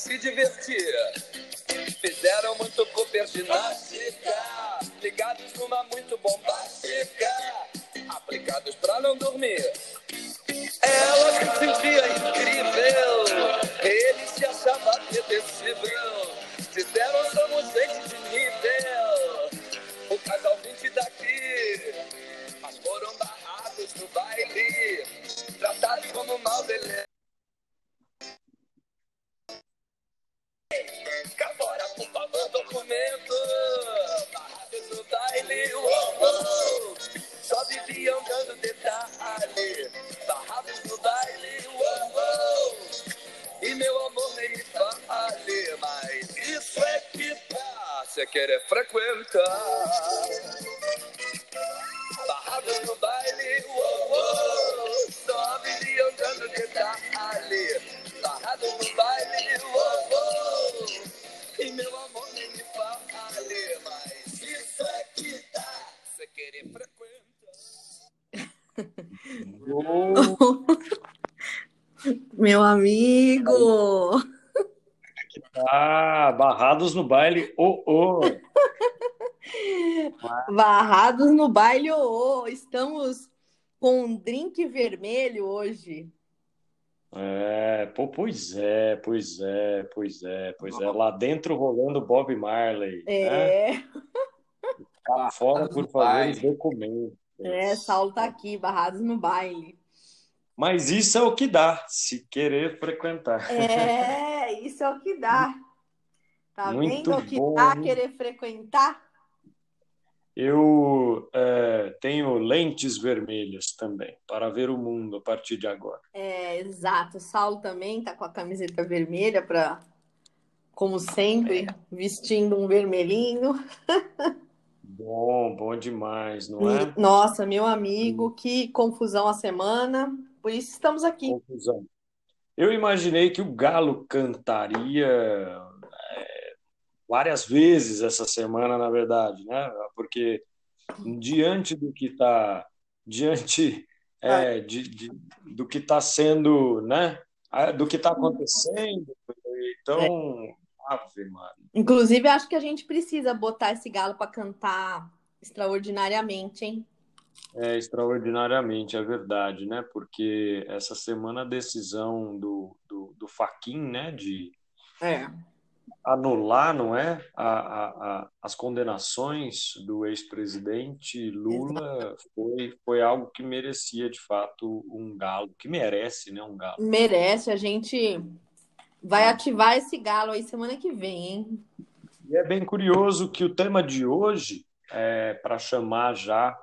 se divertir. Pô, pois é, pois é, pois é, pois é. Lá dentro rolando Bob Marley. né? É, Cá fora, por baile. os documentos. é, Saulo tá aqui, barrados no baile. Mas isso é o que dá, se querer frequentar. É, isso é o que dá. Tá Muito vendo o que bom, dá querer frequentar? Eu é, tenho lentes vermelhas também, para ver o mundo a partir de agora. É, exato. O Saulo também tá com a camiseta vermelha para, como sempre, vestindo um vermelhinho. Bom, bom demais, não é? Nossa, meu amigo, que confusão a semana. Por isso estamos aqui. Confusão. Eu imaginei que o Galo cantaria é, várias vezes essa semana, na verdade, né? Porque diante do que está diante é, de, de- do que está sendo, né? Do que está acontecendo. Então, Ave Maria. Inclusive, acho que a gente precisa botar esse galo para cantar extraordinariamente, hein? É extraordinariamente, é verdade, né? Porque essa semana a decisão do, do, do Fachin, né? De É. anular, não é? A, a, a- as condenações do ex-presidente Lula foi, foi algo que merecia, de fato, um galo, que merece, né? Um galo. Merece. A gente vai ativar esse galo aí semana que vem, hein? E é bem curioso que o tema de hoje, é para chamar já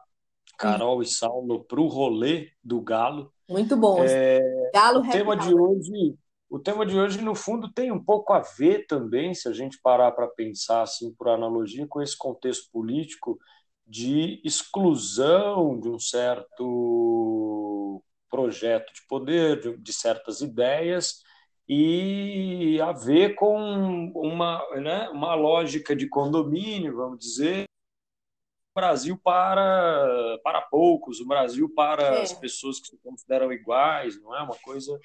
Carol e Saulo para o rolê do galo, Muito bom. é, Galo O tema de hoje, o tema de hoje, no fundo, tem um pouco a ver também, se a gente parar para pensar assim por analogia, com esse contexto político de exclusão de um certo projeto de poder, de, certas ideias, e a ver com uma, né, uma lógica de condomínio, vamos dizer, o Brasil para, para poucos, o Brasil para É. as pessoas que se consideram iguais, não é uma coisa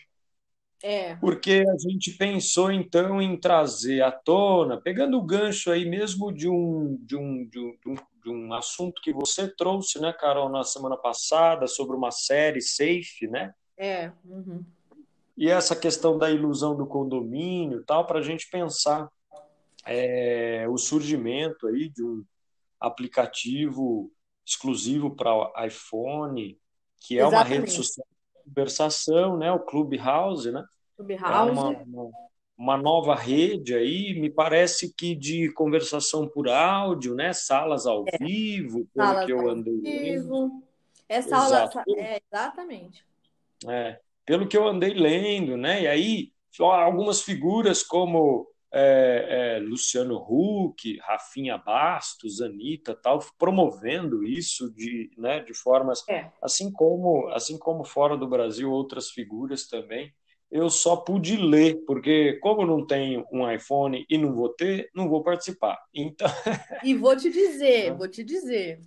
É. porque a gente pensou então em trazer à tona, pegando o gancho aí mesmo de um, de um, de um, de um, assunto que você trouxe, né, Carol, na semana passada, sobre uma série Safe, né? É. Uhum. E essa questão da ilusão do condomínio e tal, para a gente pensar é, o surgimento aí de um aplicativo exclusivo para iPhone, que é uma rede Exatamente. social conversação, né? O Clubhouse, né? É Clubhouse. uma, uma, uma nova rede aí, me parece que de conversação por áudio, né? Salas ao vivo, pelo Salas que eu ao andei lendo. vivo. Essa aula. É, exatamente. É, pelo que eu andei lendo, né? E aí, algumas figuras como é, é, Luciano Huck, Rafinha Bastos, Anitta, tal, promovendo isso de, né, de formas, É. assim como, assim como fora do Brasil, outras figuras também. Eu só pude ler, porque como não tenho um iPhone e não vou ter, não vou participar. Então, E vou te dizer, É. vou te dizer.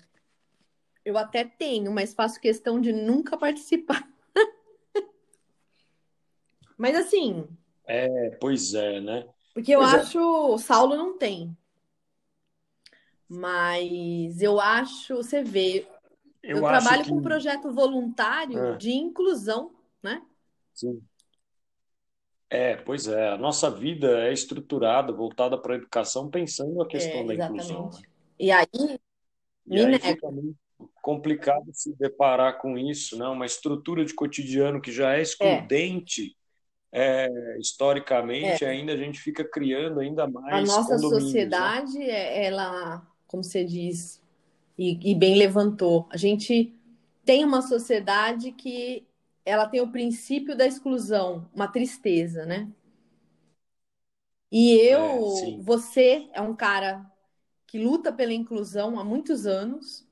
Eu até tenho, mas faço questão de nunca participar. Mas assim, É, pois é, né? Porque eu Pois é, acho, o Saulo não tem, mas eu acho, você vê, eu eu trabalho que. com um projeto voluntário ah, de inclusão, né? sim. É, pois é. A nossa vida é estruturada, voltada para a educação, pensando na questão É, da inclusão, né? E aí, E aí fica muito complicado se deparar com isso, né? Uma estrutura de cotidiano que já é É, excludente, é, é. historicamente, ainda a gente fica criando ainda A mais nossa condomínios, né? sociedade, é- ela, como você diz, e, e bem levantou, a gente tem uma sociedade que ela tem o princípio da exclusão, uma tristeza, né? E É, eu, sim. você é um cara que luta pela inclusão há muitos anos.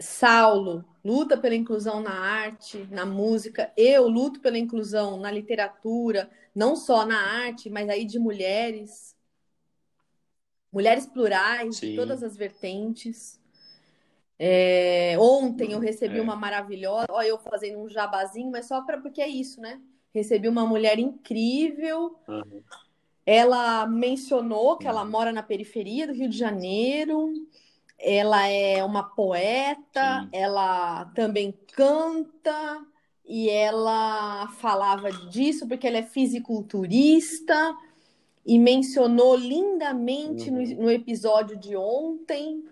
Saulo luta pela inclusão na arte, na música. Eu luto pela inclusão na literatura, não só na arte, mas aí de mulheres, mulheres plurais, de todas Sim. as vertentes. É, ontem eu recebi uma É. maravilhosa, ó, eu fazendo um jabazinho, mas só para porque é isso, né? Recebi uma mulher incrível. Aham. Ela mencionou que ela Uhum. mora na periferia do Rio de Janeiro. Ela é uma poeta, Sim. ela também canta e ela falava disso porque ela é fisiculturista e mencionou lindamente no, Uhum. no episódio de ontem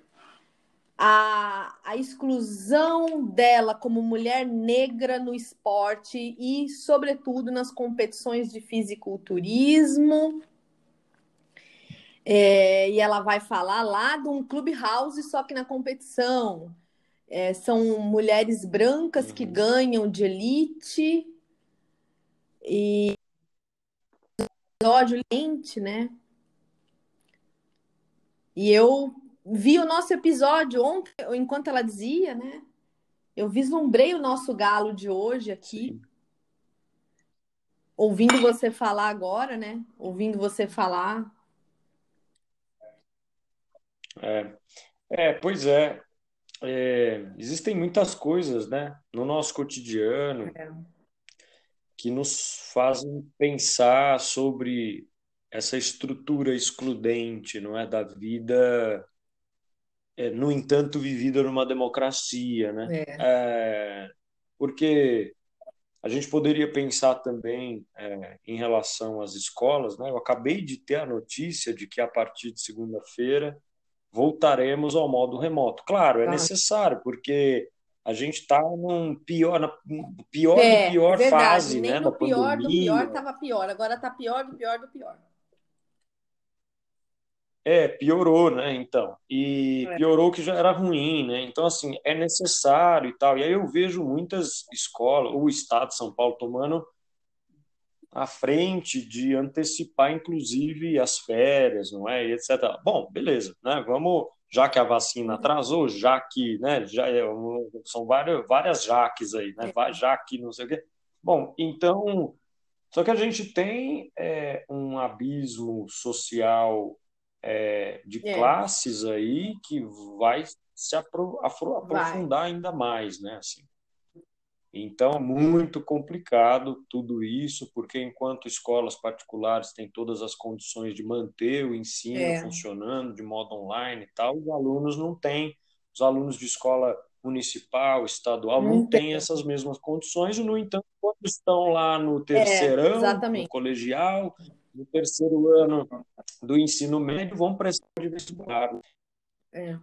a, a exclusão dela como mulher negra no esporte e, sobretudo, nas competições de fisiculturismo. É, e ela vai falar lá de um clubhouse, só que na competição. É, são mulheres brancas que Uhum. ganham de elite e ódio lente, né? E eu vi o nosso episódio ontem, enquanto ela dizia, né? Eu vislumbrei o nosso galo de hoje aqui, Sim. ouvindo você falar agora, né? Ouvindo você falar. É. É, pois é. É, existem muitas coisas, né, no nosso cotidiano que nos fazem pensar sobre essa estrutura excludente, não é, da vida, é, no entanto, vivida numa democracia, né? É, É, porque a gente poderia pensar também é, em relação às escolas, né? Eu acabei de ter a notícia de que a partir de segunda-feira voltaremos ao modo remoto. Claro, é tá. necessário, porque a gente está num pior, na pior É, pior verdade. fase, né, da no pior do pior pandemia. estava pior. Agora tá pior do pior do pior. É, piorou, né, então. E É. piorou que já era ruim, né? Então, assim, é necessário e tal. E aí eu vejo muitas escolas, o Estado de São Paulo tomando à frente de antecipar, inclusive, as férias, não é? E etc. Bom, beleza, né? Vamos, já que a vacina atrasou, já que, né? Já é, são várias, várias jaques aí, né? Va- Já que não sei o quê. Bom, então, só que a gente tem é, um abismo social é, de É, classes aí que vai se apro- afro- vai. aprofundar ainda mais, né? Assim. Então, muito complicado tudo isso, porque enquanto escolas particulares têm todas as condições de manter o ensino É. funcionando de modo online e tal, os alunos não têm. Os alunos de escola municipal, estadual, Não não têm essas mesmas condições, e, no entanto, quando estão lá no É, terceirão, no exatamente. colegial, no terceiro ano do ensino médio, vão prestar de vestibular. É.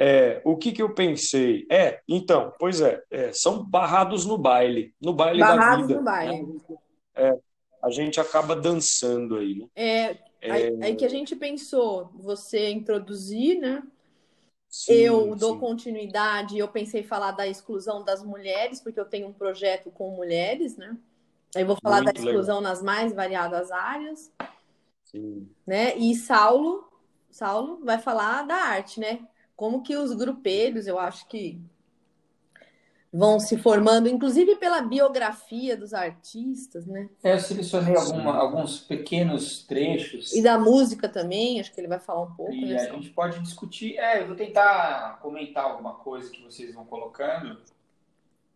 É, o que que eu pensei? É, então, pois é, é, são barrados no baile, no baile da Barrados vida, no né? baile. A gente acaba dançando aí, né? É, aí, aí que a gente pensou, você introduzir, né? Sim, Eu dou sim, continuidade, eu pensei em falar da exclusão das mulheres, porque eu tenho um projeto com mulheres, né? Aí eu vou falar da muito legal. exclusão nas mais variadas áreas, Sim, né? E Saulo, Saulo vai falar da arte, né? Como que os grupelhos, eu acho que vão se formando, inclusive pela biografia dos artistas, né? É, eu selecionei alguma, alguns pequenos trechos E da música também, acho que ele vai falar um pouco, e né, a gente pode discutir. É, eu vou tentar comentar alguma coisa que vocês vão colocando.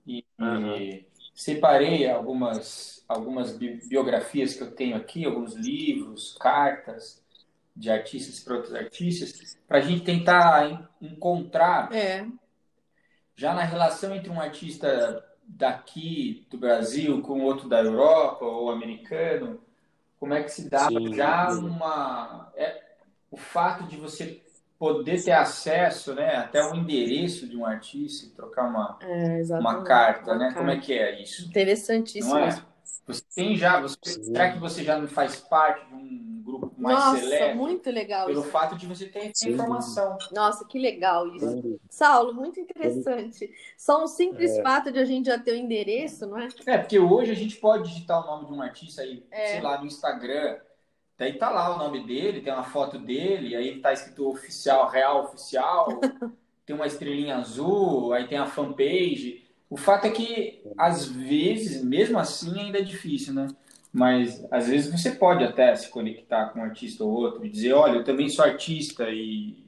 E Uhum. separei algumas, algumas biografias que eu tenho aqui, alguns livros, cartas de artistas para outros artistas, para a gente tentar encontrar é. já na relação entre um artista daqui do Brasil com outro da Europa ou americano, como é que se dá Sim. já uma é, o fato de você poder ter acesso, né, até o endereço de um artista e trocar uma, é, uma carta, uma né? Carta. Como é que é isso? Interessantíssimo. Não é? Você tem já, você, será que você já não faz parte de um grupo mais Nossa, seleto? muito legal Pelo isso. fato de você ter essa informação. Nossa, que legal isso. Saulo, muito interessante. Só um simples é. fato de a gente já ter o endereço, não é? É, porque hoje a gente pode digitar o nome de um artista aí, é. sei lá, no Instagram, Daí tá lá o nome dele, tem uma foto dele, aí tá escrito oficial, real oficial, tem uma estrelinha azul, aí tem a fanpage. O fato é que, às vezes, mesmo assim, ainda é difícil, né? Mas, às vezes, você pode até se conectar com um artista ou outro e dizer, olha, eu também sou artista e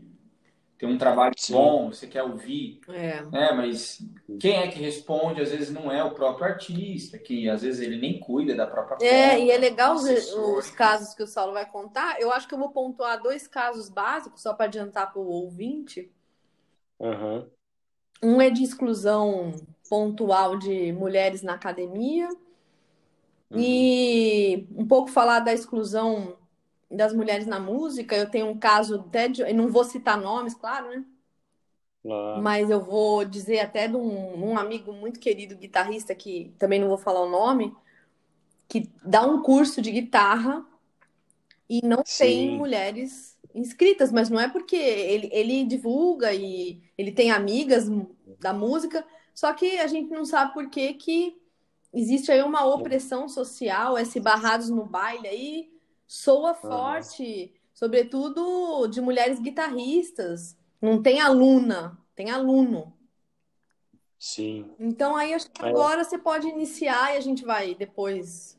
tem um trabalho Sim. bom, você quer ouvir, é. né? Mas quem é que responde, às vezes não é o próprio artista, que às vezes ele nem cuida da própria É, e é legal os, os, casos que o Saulo vai contar. Eu acho que eu vou pontuar dois casos básicos, só para adiantar para o ouvinte. Uhum. Um é de exclusão pontual de mulheres na academia. Uhum. E um pouco falar da exclusão das mulheres na música, eu tenho um caso até de. Eu não vou citar nomes, claro, né? Claro. Mas eu vou dizer até de um, um, amigo muito querido guitarrista, que também não vou falar o nome, que dá um curso de guitarra e não Sim. tem mulheres inscritas, mas não é porque ele, ele divulga e ele tem amigas da música, só que a gente não sabe por que, que existe aí uma opressão social, esse barrados no baile aí, soa forte, uhum. sobretudo de mulheres guitarristas. Não tem aluna, tem aluno. Sim. Então aí acho que agora é. você pode iniciar e a gente vai depois.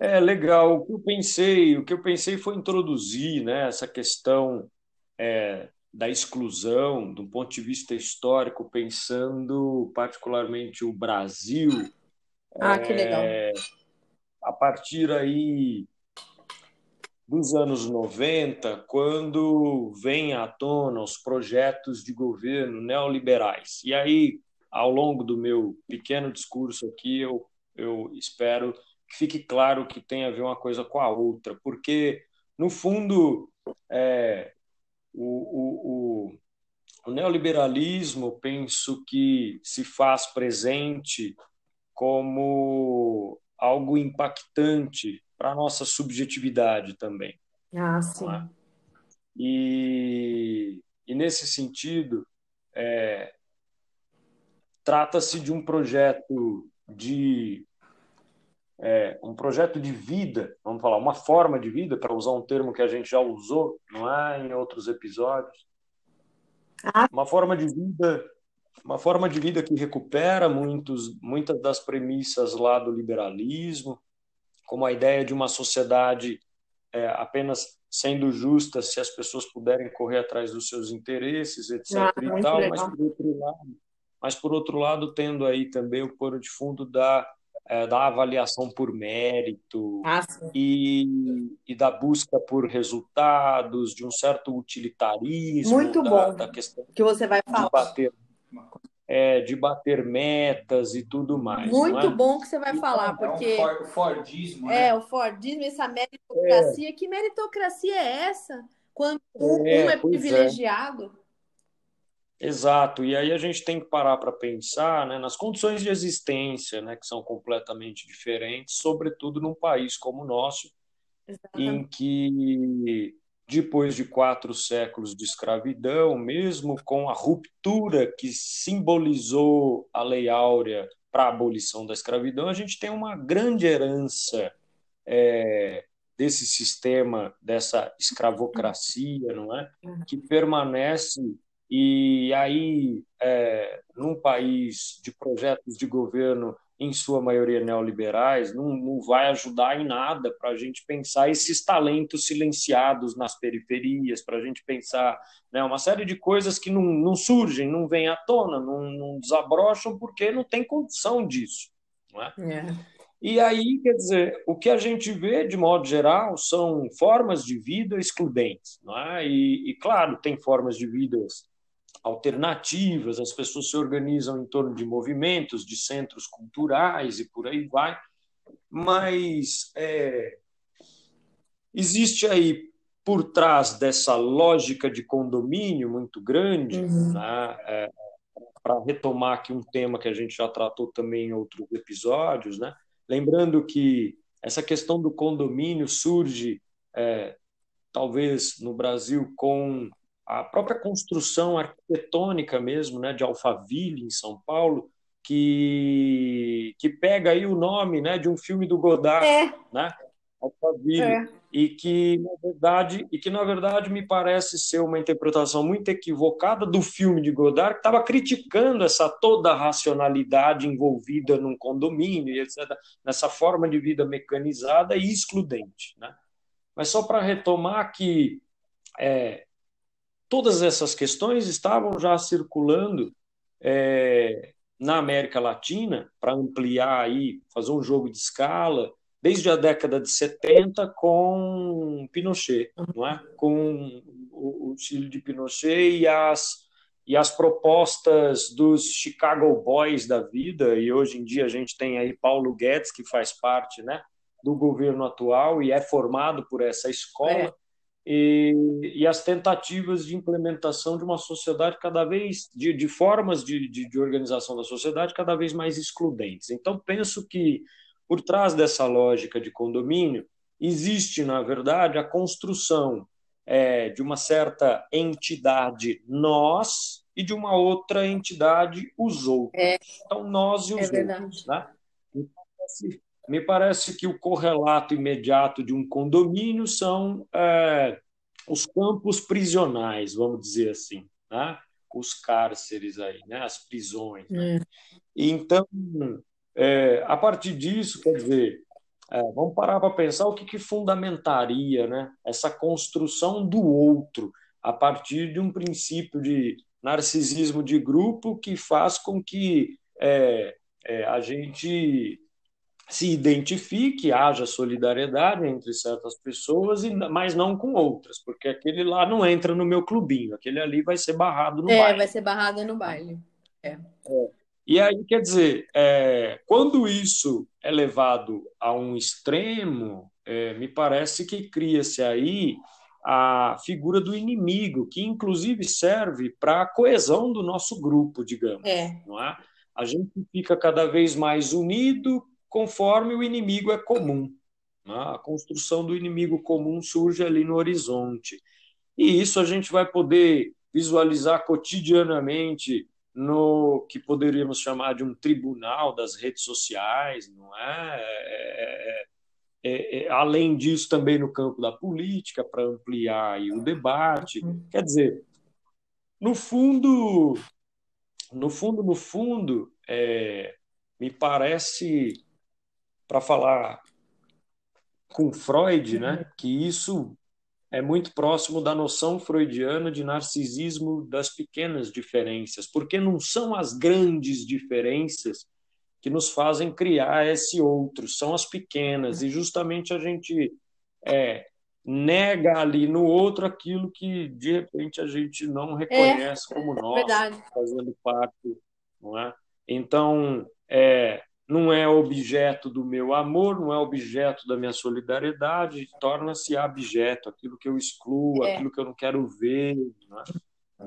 É legal. O que eu pensei, o que eu pensei foi introduzir, né, essa questão é, da exclusão, do ponto de vista histórico, pensando particularmente o Brasil. Ah, que legal. É, a partir aí dos anos 90, quando vem à tona os projetos de governo neoliberais. E aí, ao longo do meu pequeno discurso aqui, eu, eu espero que fique claro que tem a ver uma coisa com a outra, porque, no fundo, é, o, o, o, o neoliberalismo, penso que se faz presente como algo impactante para a nossa subjetividade também. Ah, sim. É? E, e, nesse sentido, é, trata-se de um projeto de é, um projeto de vida, vamos falar, uma forma de vida, para usar um termo que a gente já usou, não é, em outros episódios. Ah. Uma forma de vida, uma forma de vida que recupera muitos, muitas das premissas lá do liberalismo, como a ideia de uma sociedade é, apenas sendo justa se as pessoas puderem correr atrás dos seus interesses, etc. Ah, e tal, mas por outro lado, mas por outro lado tendo aí também o pano de fundo da é, da avaliação por mérito ah, e, e, da busca por resultados, de um certo utilitarismo, Muito da, bom da questão que você vai falar. de bater é, de bater metas e tudo mais. Muito é? bom que você vai falar, porque. É o Fordismo. Né? É, o Fordismo, essa meritocracia. É. Que meritocracia é essa? Quando um é, é privilegiado. Exato, e aí a gente tem que parar para pensar né, nas condições de existência, né, que são completamente diferentes, sobretudo num país como o nosso, Exatamente. em que depois de quatro séculos de escravidão, mesmo com a ruptura que simbolizou a Lei Áurea para a abolição da escravidão, a gente tem uma grande herança é, desse sistema, dessa escravocracia, não é? Que permanece e aí, é, num país de projetos de governo em sua maioria neoliberais, não, não vai ajudar em nada para a gente pensar esses talentos silenciados nas periferias, para a gente pensar né, uma série de coisas que não, não surgem, não vêm à tona, não, não desabrocham, porque não tem condição disso. É? é. E aí, quer dizer, o que a gente vê, de modo geral, são formas de vida excludentes. Não é? e, e claro, tem formas de vida alternativas, as pessoas se organizam em torno de movimentos, de centros culturais e por aí vai, mas é, existe aí por trás dessa lógica de condomínio muito grande, uhum. né, é, para retomar aqui um tema que a gente já tratou também em outros episódios, né, lembrando que essa questão do condomínio surge é, talvez no Brasil com a própria construção arquitetônica mesmo, né, de Alphaville em São Paulo, que que pega aí o nome, né, de um filme do Godard, é. né, Alphaville, é. e que na verdade e que na verdade me parece ser uma interpretação muito equivocada do filme de Godard, que estava criticando essa toda a racionalidade envolvida num condomínio, etc, nessa forma de vida mecanizada e excludente, né? Mas só para retomar que é, todas essas questões estavam já circulando é, na América Latina para ampliar aí, fazer um jogo de escala, desde a década de 70 com Pinochet, não é? com o, o Chile de Pinochet e as, e as propostas dos Chicago Boys da vida, e hoje em dia a gente tem aí Paulo Guedes, que faz parte né, do governo atual e é formado por essa escola. É e, e, as tentativas de implementação de uma sociedade cada vez, de, de formas de, de, de, organização da sociedade cada vez mais excludentes. Então, penso que por trás dessa lógica de condomínio existe, na verdade, a construção é, de uma certa entidade nós e de uma outra entidade os outros. É, então, nós e os é outros. Né? Então, me parece que o correlato imediato de um condomínio são é, os campos prisionais, vamos dizer assim, né? os cárceres aí, né? as prisões. Né? É. Então, é, a partir disso, quer dizer, é, vamos parar para pensar o que, que fundamentaria né? essa construção do outro a partir de um princípio de narcisismo de grupo que faz com que é, é, a gente se identifique, haja solidariedade entre certas pessoas, mas não com outras, porque aquele lá não entra no meu clubinho, aquele ali vai ser barrado no é, baile. É, vai ser barrado no baile. É. É. E aí, quer dizer, é, quando isso é levado a um extremo, é, me parece que cria-se aí a figura do inimigo, que inclusive serve para a coesão do nosso grupo, digamos. É. Não é? A gente fica cada vez mais unido conforme o inimigo é comum. A construção do inimigo comum surge ali no horizonte. E isso a gente vai poder visualizar cotidianamente no que poderíamos chamar de um tribunal das redes sociais, não é? é, é, é, é além disso, também no campo da política, para ampliar o debate. Quer dizer, no fundo, no fundo, no fundo, é, me parece para falar com Freud, né, que isso é muito próximo da noção freudiana de narcisismo das pequenas diferenças, porque não são as grandes diferenças que nos fazem criar esse outro, são as pequenas, e justamente a gente é, nega ali no outro aquilo que de repente a gente não reconhece é, como nós, fazendo parte, não é? Então, é, não é objeto do meu amor, não é objeto da minha solidariedade, torna-se abjeto, aquilo que eu excluo, é. aquilo que eu não quero ver. Né?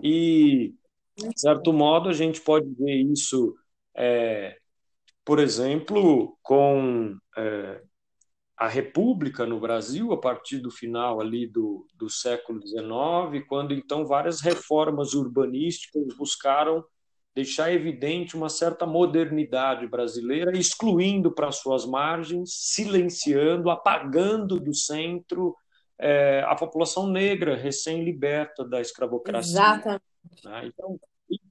E, de certo modo, a gente pode ver isso, é, por exemplo, com é, a República no Brasil, a partir do final ali do, do século XIX, quando então várias reformas urbanísticas buscaram deixar evidente uma certa modernidade brasileira, excluindo para suas margens, silenciando, apagando do centro é, a população negra recém-liberta da escravocracia. Exatamente. Né? Então,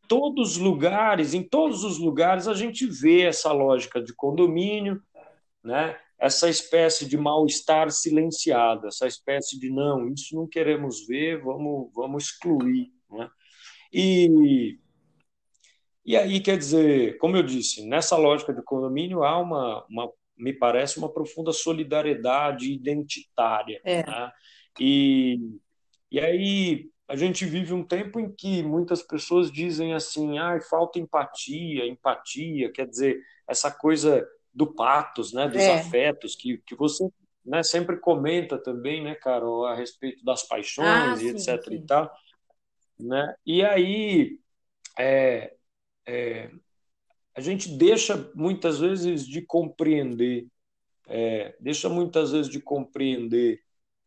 todos os lugares, em todos os lugares, a gente vê essa lógica de condomínio, né? essa espécie de mal-estar silenciado, essa espécie de não, isso não queremos ver, vamos, vamos excluir. Né? E, e aí, quer dizer, como eu disse, nessa lógica de condomínio há uma, uma me parece, uma profunda solidariedade identitária. É. Né? E, e aí a gente vive um tempo em que muitas pessoas dizem assim, ah, falta empatia, empatia, quer dizer, essa coisa do patos, né, dos é. afetos, que, que você né, sempre comenta também, né, Carol, a respeito das paixões ah, e sim, etc sim. e tal, né, e aí é, é, a gente deixa muitas vezes de compreender, é, deixa muitas vezes de compreender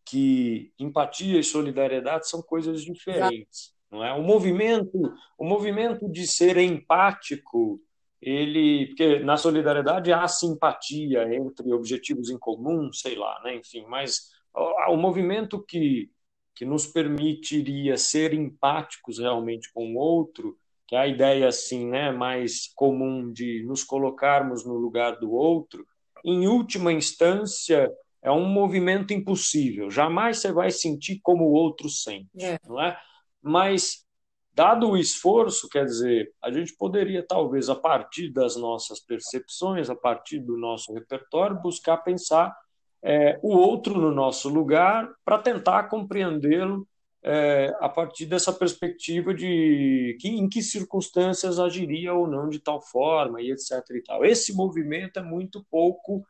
que empatia e solidariedade são coisas diferentes, não é? O movimento, o movimento de ser empático, ele, porque na solidariedade há simpatia entre objetivos em comum, sei lá, né? Enfim, mas o, movimento que que nos permitiria ser empáticos realmente com o outro, que é a ideia assim, né, mais comum de nos colocarmos no lugar do outro, em última instância é um movimento impossível. Jamais você vai sentir como o outro sente, é. não é? Mas dado o esforço, quer dizer, a gente poderia talvez a partir das nossas percepções, a partir do nosso repertório, buscar pensar é, o outro no nosso lugar para tentar compreendê-lo é, a partir dessa perspectiva de que, em que circunstâncias agiria ou não de tal forma e etc e tal. Esse movimento é muito pouco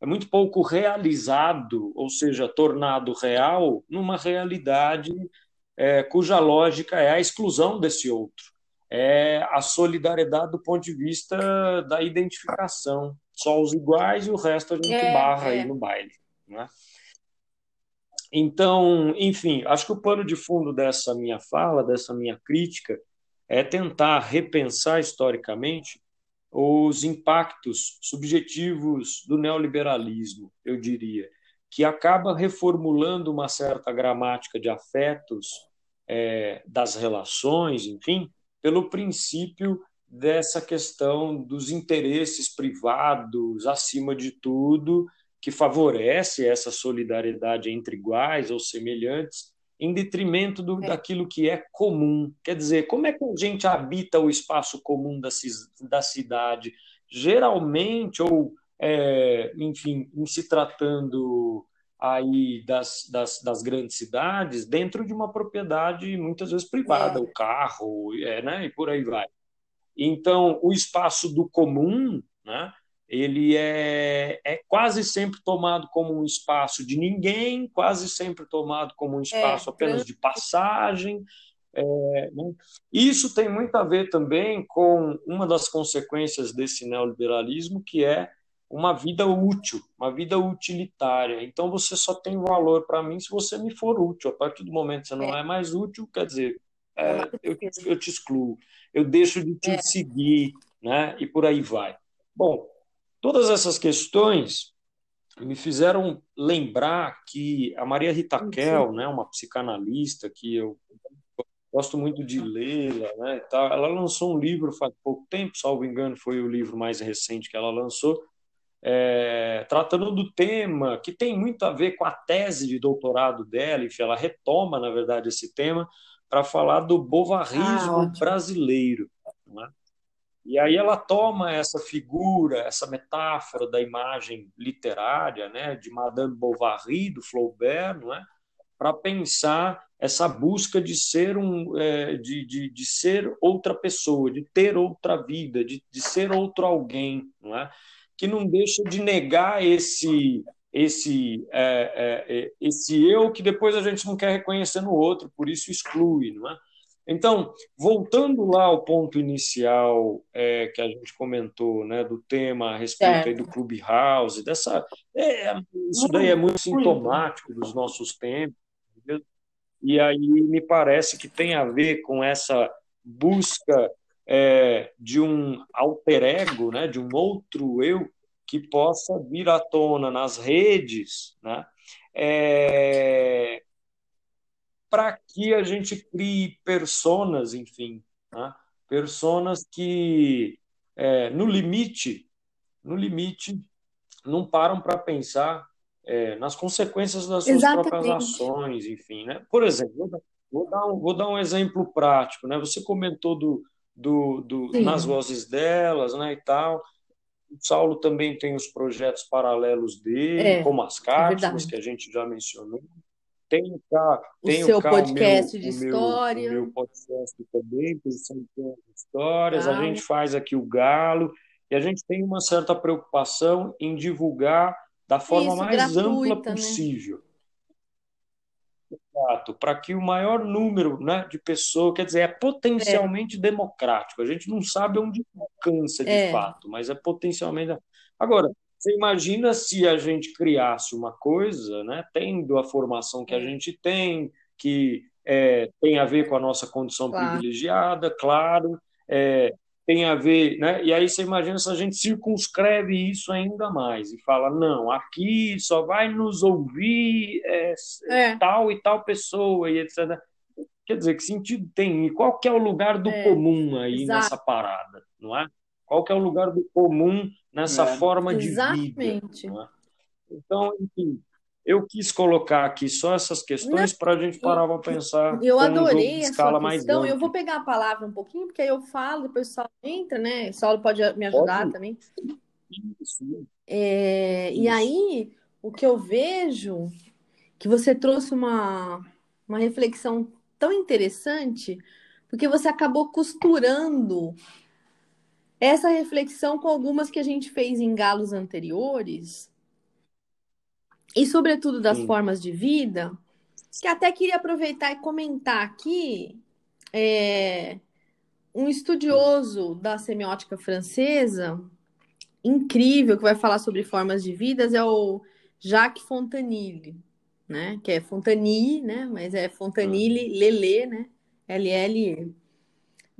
é muito pouco realizado, ou seja, tornado real numa realidade é, cuja lógica é a exclusão desse outro, é a solidariedade do ponto de vista da identificação. Só os iguais e o resto a gente é, barra é. aí no baile. Né? Então, enfim, acho que o pano de fundo dessa minha fala, dessa minha crítica, é tentar repensar historicamente os impactos subjetivos do neoliberalismo, eu diria, que acaba reformulando uma certa gramática de afetos, é, das relações, enfim, pelo princípio dessa questão dos interesses privados acima de tudo, que favorece essa solidariedade entre iguais ou semelhantes, em detrimento do, é. daquilo que é comum. Quer dizer, como é que a gente habita o espaço comum da, da cidade? Geralmente, ou, é, enfim, em se tratando aí das, das, das, grandes cidades, dentro de uma propriedade muitas vezes privada, é. o carro, é, né, e por aí vai. Então, o espaço do comum, né, ele é, é quase sempre tomado como um espaço de ninguém, quase sempre tomado como um espaço é, apenas de passagem. É, né? Isso tem muito a ver também com uma das consequências desse neoliberalismo, que é uma vida útil, uma vida utilitária. Então você só tem valor para mim se você me for útil. A partir do momento que você não é, é mais útil, quer dizer, é, eu, eu, te excluo, eu deixo de te é. seguir, né? E por aí vai. Bom, Todas essas questões me fizeram lembrar que a Maria Rita Kell, né, uma psicanalista que eu gosto muito de lê-la, né, ela lançou um livro faz pouco tempo, salvo engano, foi o livro mais recente que ela lançou, é, tratando do tema que tem muito a ver com a tese de doutorado dela, enfim, ela retoma, na verdade, esse tema para falar do bovarismo ah, brasileiro. Né? E aí ela toma essa figura, essa metáfora da imagem literária, né, de Madame Bovary, do Flaubert, não é? para pensar essa busca de ser um é, de, de, de, ser outra pessoa, de ter outra vida, de, de ser outro alguém, não é? que não deixa de negar esse esse é, é, é esse eu que depois a gente não quer reconhecer no outro, por isso exclui, não é? Então, voltando lá ao ponto inicial é, que a gente comentou, né, do tema a respeito do Clubhouse, dessa, é, isso daí é muito sintomático dos nossos tempos, e aí me parece que tem a ver com essa busca é, de um alter ego, né, de um outro eu que possa vir à tona nas redes, né, é, para que a gente crie personas, enfim, né? personas que, é, no limite, no limite, não param para pensar é, nas consequências das suas Exatamente. próprias ações, enfim, né? Por exemplo, vou dar um, vou dar um exemplo prático, né? Você comentou do, do, do nas vozes delas, né, e tal. O Saulo também tem os projetos paralelos dele, é, como as cápsulas, é que a gente já mencionou. Tem, cá, o seu cá, podcast o meu, de história. O meu, o meu podcast também, Posição de Histórias. Ah. A gente faz aqui o Galo. E a gente tem uma certa preocupação em divulgar da forma Isso, mais gratuita, ampla né? possível. Né? Exato, para que o maior número né, de pessoas, quer dizer, é potencialmente é. democrático. A gente não sabe onde alcança de é. fato, mas é potencialmente. Agora, você imagina se a gente criasse uma coisa, né, tendo a formação que a é. gente tem, que é, tem a ver com a nossa condição claro. privilegiada, claro, é, tem a ver, né? E aí você imagina se a gente circunscreve isso ainda mais e fala, não, aqui só vai nos ouvir é, é. tal e tal pessoa e etc. Quer dizer, que sentido tem? E qual que é o lugar do é. comum aí Exato. nessa parada, não é? Qual que é o lugar do comum nessa é. forma de Exatamente. vida? É? Então, enfim, eu quis colocar aqui só essas questões para a gente parar para pensar. Eu adorei um a sua questão. Eu vou pegar a palavra um pouquinho, porque aí eu falo, depois o Saulo entra, né? O Saulo pode me ajudar pode. também. Isso. É, Isso. E aí, o que eu vejo, que você trouxe uma, uma reflexão tão interessante, porque você acabou costurando essa reflexão com algumas que a gente fez em galos anteriores e, sobretudo, das Sim. formas de vida, que até queria aproveitar e comentar aqui. É, um estudioso da semiótica francesa, incrível, que vai falar sobre formas de vidas, é o Jacques Fontanille, né? Que é Fontanille, né? Mas é Fontanille Lelê, né? L-L-E.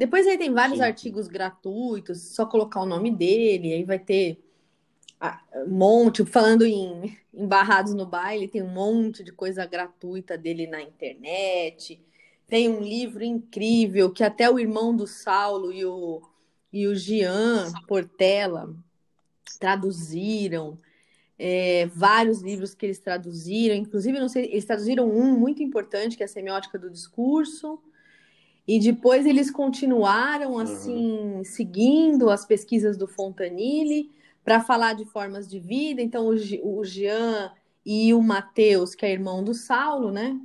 Depois aí tem vários Sim. artigos gratuitos, só colocar o nome dele, aí vai ter um monte, falando em, em Barrados no Baile, tem um monte de coisa gratuita dele na internet. Tem um livro incrível que até o irmão do Saulo e o, e o Jean Portela traduziram. É, vários livros que eles traduziram, inclusive, não sei, eles traduziram um muito importante, que é a Semiótica do Discurso, e depois eles continuaram, assim, uhum. seguindo as pesquisas do Fontanille, para falar de formas de vida. Então, o, Jean e o Matheus, que é irmão do Saulo, né?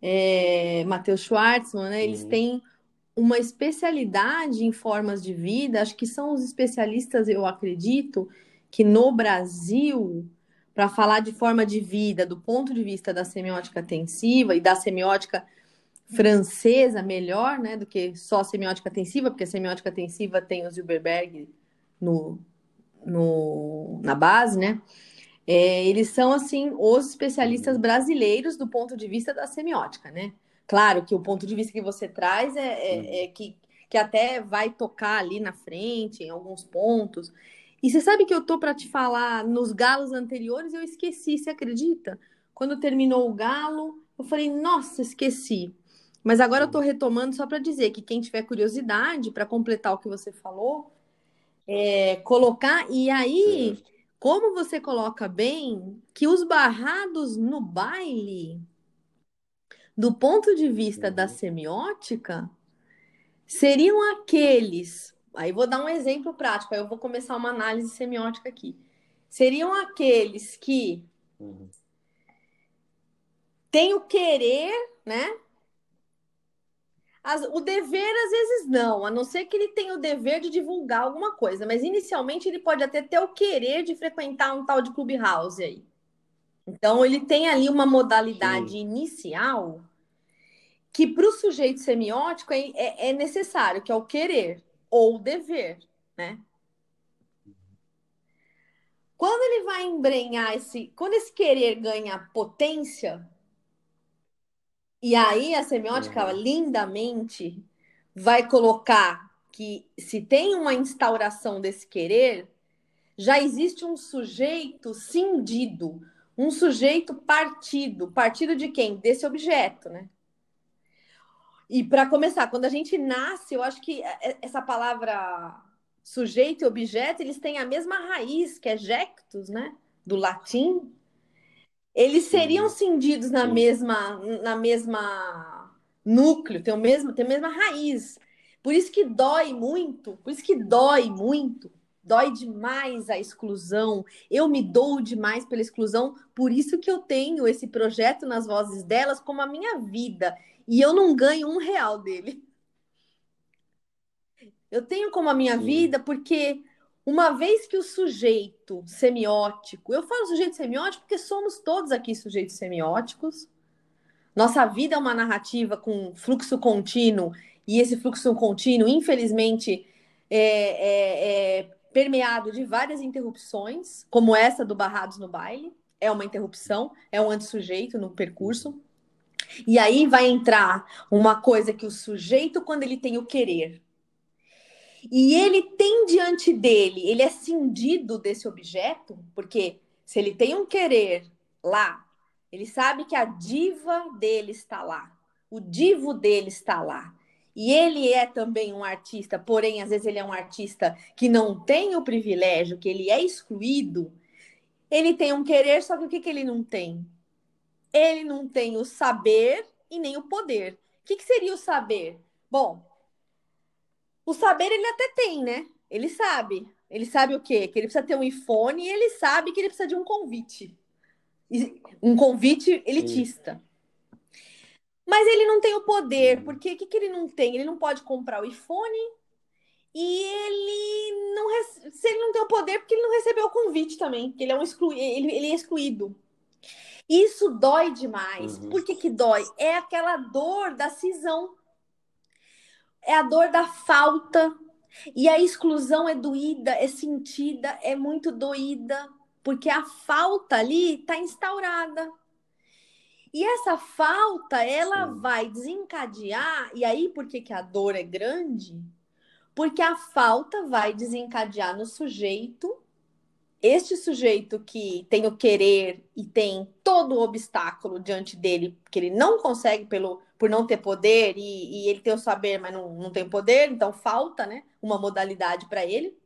É, Matheus Schwartzman, né? Eles uhum. têm uma especialidade em formas de vida. Acho que são os especialistas, eu acredito, que no Brasil, para falar de forma de vida, do ponto de vista da semiótica tensiva e da semiótica francesa, melhor, né, do que só semiótica tensiva, porque a semiótica tensiva tem o Zilberberg no, no, na base, né? É, eles são, assim, os especialistas uhum. brasileiros do ponto de vista da semiótica, né? Claro que o ponto de vista que você traz é, é, é que, que até vai tocar ali na frente, em alguns pontos. E você sabe que eu tô para te falar nos galos anteriores, eu esqueci, você acredita? Quando terminou o galo, eu falei, nossa, esqueci. Mas agora eu tô retomando só para dizer que quem tiver curiosidade para completar o que você falou, é, colocar. E aí, certo. como você coloca bem, que os barrados no baile, do ponto de vista uhum. da semiótica, seriam aqueles. Aí vou dar um exemplo prático, aí eu vou começar uma análise semiótica aqui. Seriam aqueles que uhum. têm o querer, né? As, o dever, às vezes, não, a não ser que ele tenha o dever de divulgar alguma coisa, mas inicialmente ele pode até ter o querer de frequentar um tal de clubhouse aí. Então, ele tem ali uma modalidade Sim. inicial que para o sujeito semiótico é, é, é, necessário, que é o querer ou o dever, né? Quando ele vai embrenhar esse, quando esse querer ganha potência, e aí a semiótica uhum. lindamente vai colocar que se tem uma instauração desse querer, já existe um sujeito cindido, um sujeito partido. Partido de quem? Desse objeto, né? E para começar, quando a gente nasce, eu acho que essa palavra sujeito e objeto, eles têm a mesma raiz, que é jectus, né? Do latim. Eles seriam cindidos na mesma na mesma núcleo, tem o mesmo, tem a mesma raiz. Por isso que dói muito, por isso que dói muito, dói demais a exclusão. Eu me dou demais pela exclusão, por isso que eu tenho esse projeto nas vozes delas como a minha vida. E eu não ganho um real dele. Eu tenho como a minha Sim. vida porque uma vez que o sujeito semiótico, eu falo sujeito semiótico porque somos todos aqui sujeitos semióticos. Nossa vida é uma narrativa com fluxo contínuo, e esse fluxo contínuo, infelizmente, é, é, é permeado de várias interrupções, como essa do Barrados no Baile. É uma interrupção, é um antissujeito no percurso. E aí vai entrar uma coisa que o sujeito, quando ele tem o querer, e ele tem diante dele, ele é cindido desse objeto, porque se ele tem um querer lá, ele sabe que a diva dele está lá, o divo dele está lá. E ele é também um artista, porém, às vezes ele é um artista que não tem o privilégio, que ele é excluído. Ele tem um querer, só que o que, que ele não tem? Ele não tem o saber e nem o poder. O que, que seria o saber? Bom, o saber ele até tem, né? Ele sabe. Ele sabe o quê? Que ele precisa ter um iPhone e ele sabe que ele precisa de um convite. Um convite elitista. Sim. Mas ele não tem o poder, porque o que, que ele não tem? Ele não pode comprar o iPhone e ele não se ele não tem o poder porque ele não recebeu o convite também, porque ele é um exclu... ele, ele é excluído. Isso dói demais. Uhum. Por que, que dói? É aquela dor da cisão é a dor da falta. E a exclusão é doída, é sentida, é muito doída, porque a falta ali está instaurada. E essa falta, ela Sim. vai desencadear, e aí por que, que a dor é grande? Porque a falta vai desencadear no sujeito este sujeito que tem o querer e tem todo o obstáculo diante dele, que ele não consegue pelo, por não ter poder, e, e ele tem o saber, mas não, não tem poder, então falta né, uma modalidade para ele.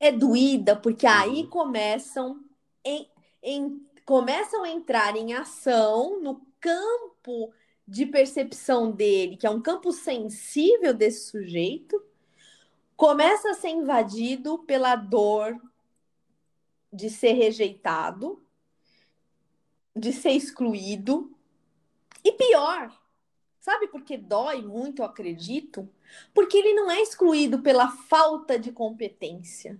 É doída, porque aí uhum. começam, em, em, começam a entrar em ação no campo de percepção dele, que é um campo sensível desse sujeito, começa a ser invadido pela dor, de ser rejeitado, de ser excluído. E pior, sabe por que dói muito, eu acredito? Porque ele não é excluído pela falta de competência.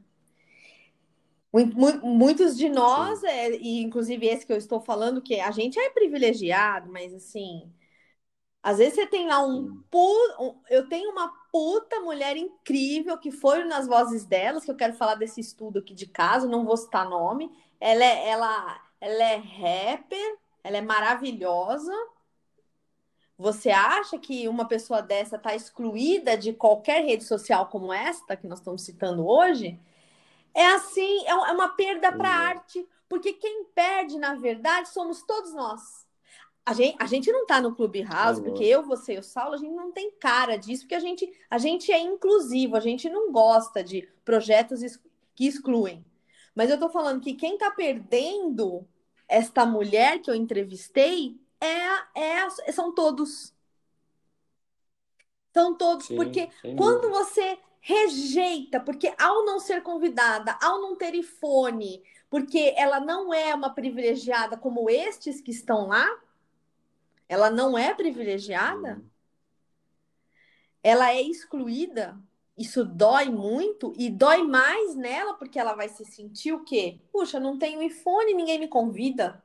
Muitos de nós, é, e inclusive esse que eu estou falando, que a gente é privilegiado, mas assim, às vezes você tem lá um, um, eu tenho uma puta mulher incrível que foi nas vozes delas, que eu quero falar desse estudo aqui de caso, não vou citar nome. Ela é, ela, ela é rapper, ela é maravilhosa. Você acha que uma pessoa dessa está excluída de qualquer rede social como esta que nós estamos citando hoje? É assim, é uma perda para a arte, porque quem perde, na verdade, somos todos nós a gente, a gente não tá no Clubhouse, porque eu, você e o Saulo, a gente não tem cara disso, porque a gente, a gente é inclusivo, a gente não gosta de projetos que excluem. Mas eu tô falando que quem tá perdendo esta mulher que eu entrevistei é, é são todos. São todos, Sim, porque quando você rejeita, porque ao não ser convidada, ao não ter iPhone, porque ela não é uma privilegiada como estes que estão lá, ela não é privilegiada? Ela é excluída? Isso dói muito e dói mais nela porque ela vai se sentir o quê? Puxa, não tenho iPhone, ninguém me convida.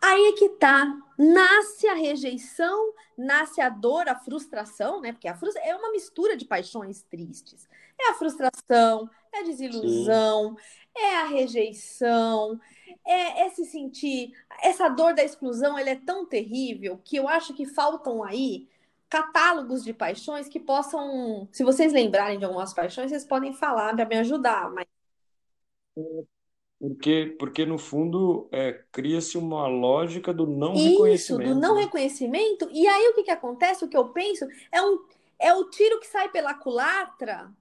Aí é que tá. Nasce a rejeição, nasce a dor, a frustração, né? Porque a frustra... é uma mistura de paixões tristes. É a frustração, é a desilusão, Sim. é a rejeição, é, é, se sentir. Essa dor da exclusão ela é tão terrível que eu acho que faltam aí catálogos de paixões que possam. Se vocês lembrarem de algumas paixões, vocês podem falar para me ajudar. Mas Porque, porque no fundo, é, cria-se uma lógica do não Isso, reconhecimento. do não né? reconhecimento. E aí o que, que acontece? O que eu penso é, um, é o tiro que sai pela culatra.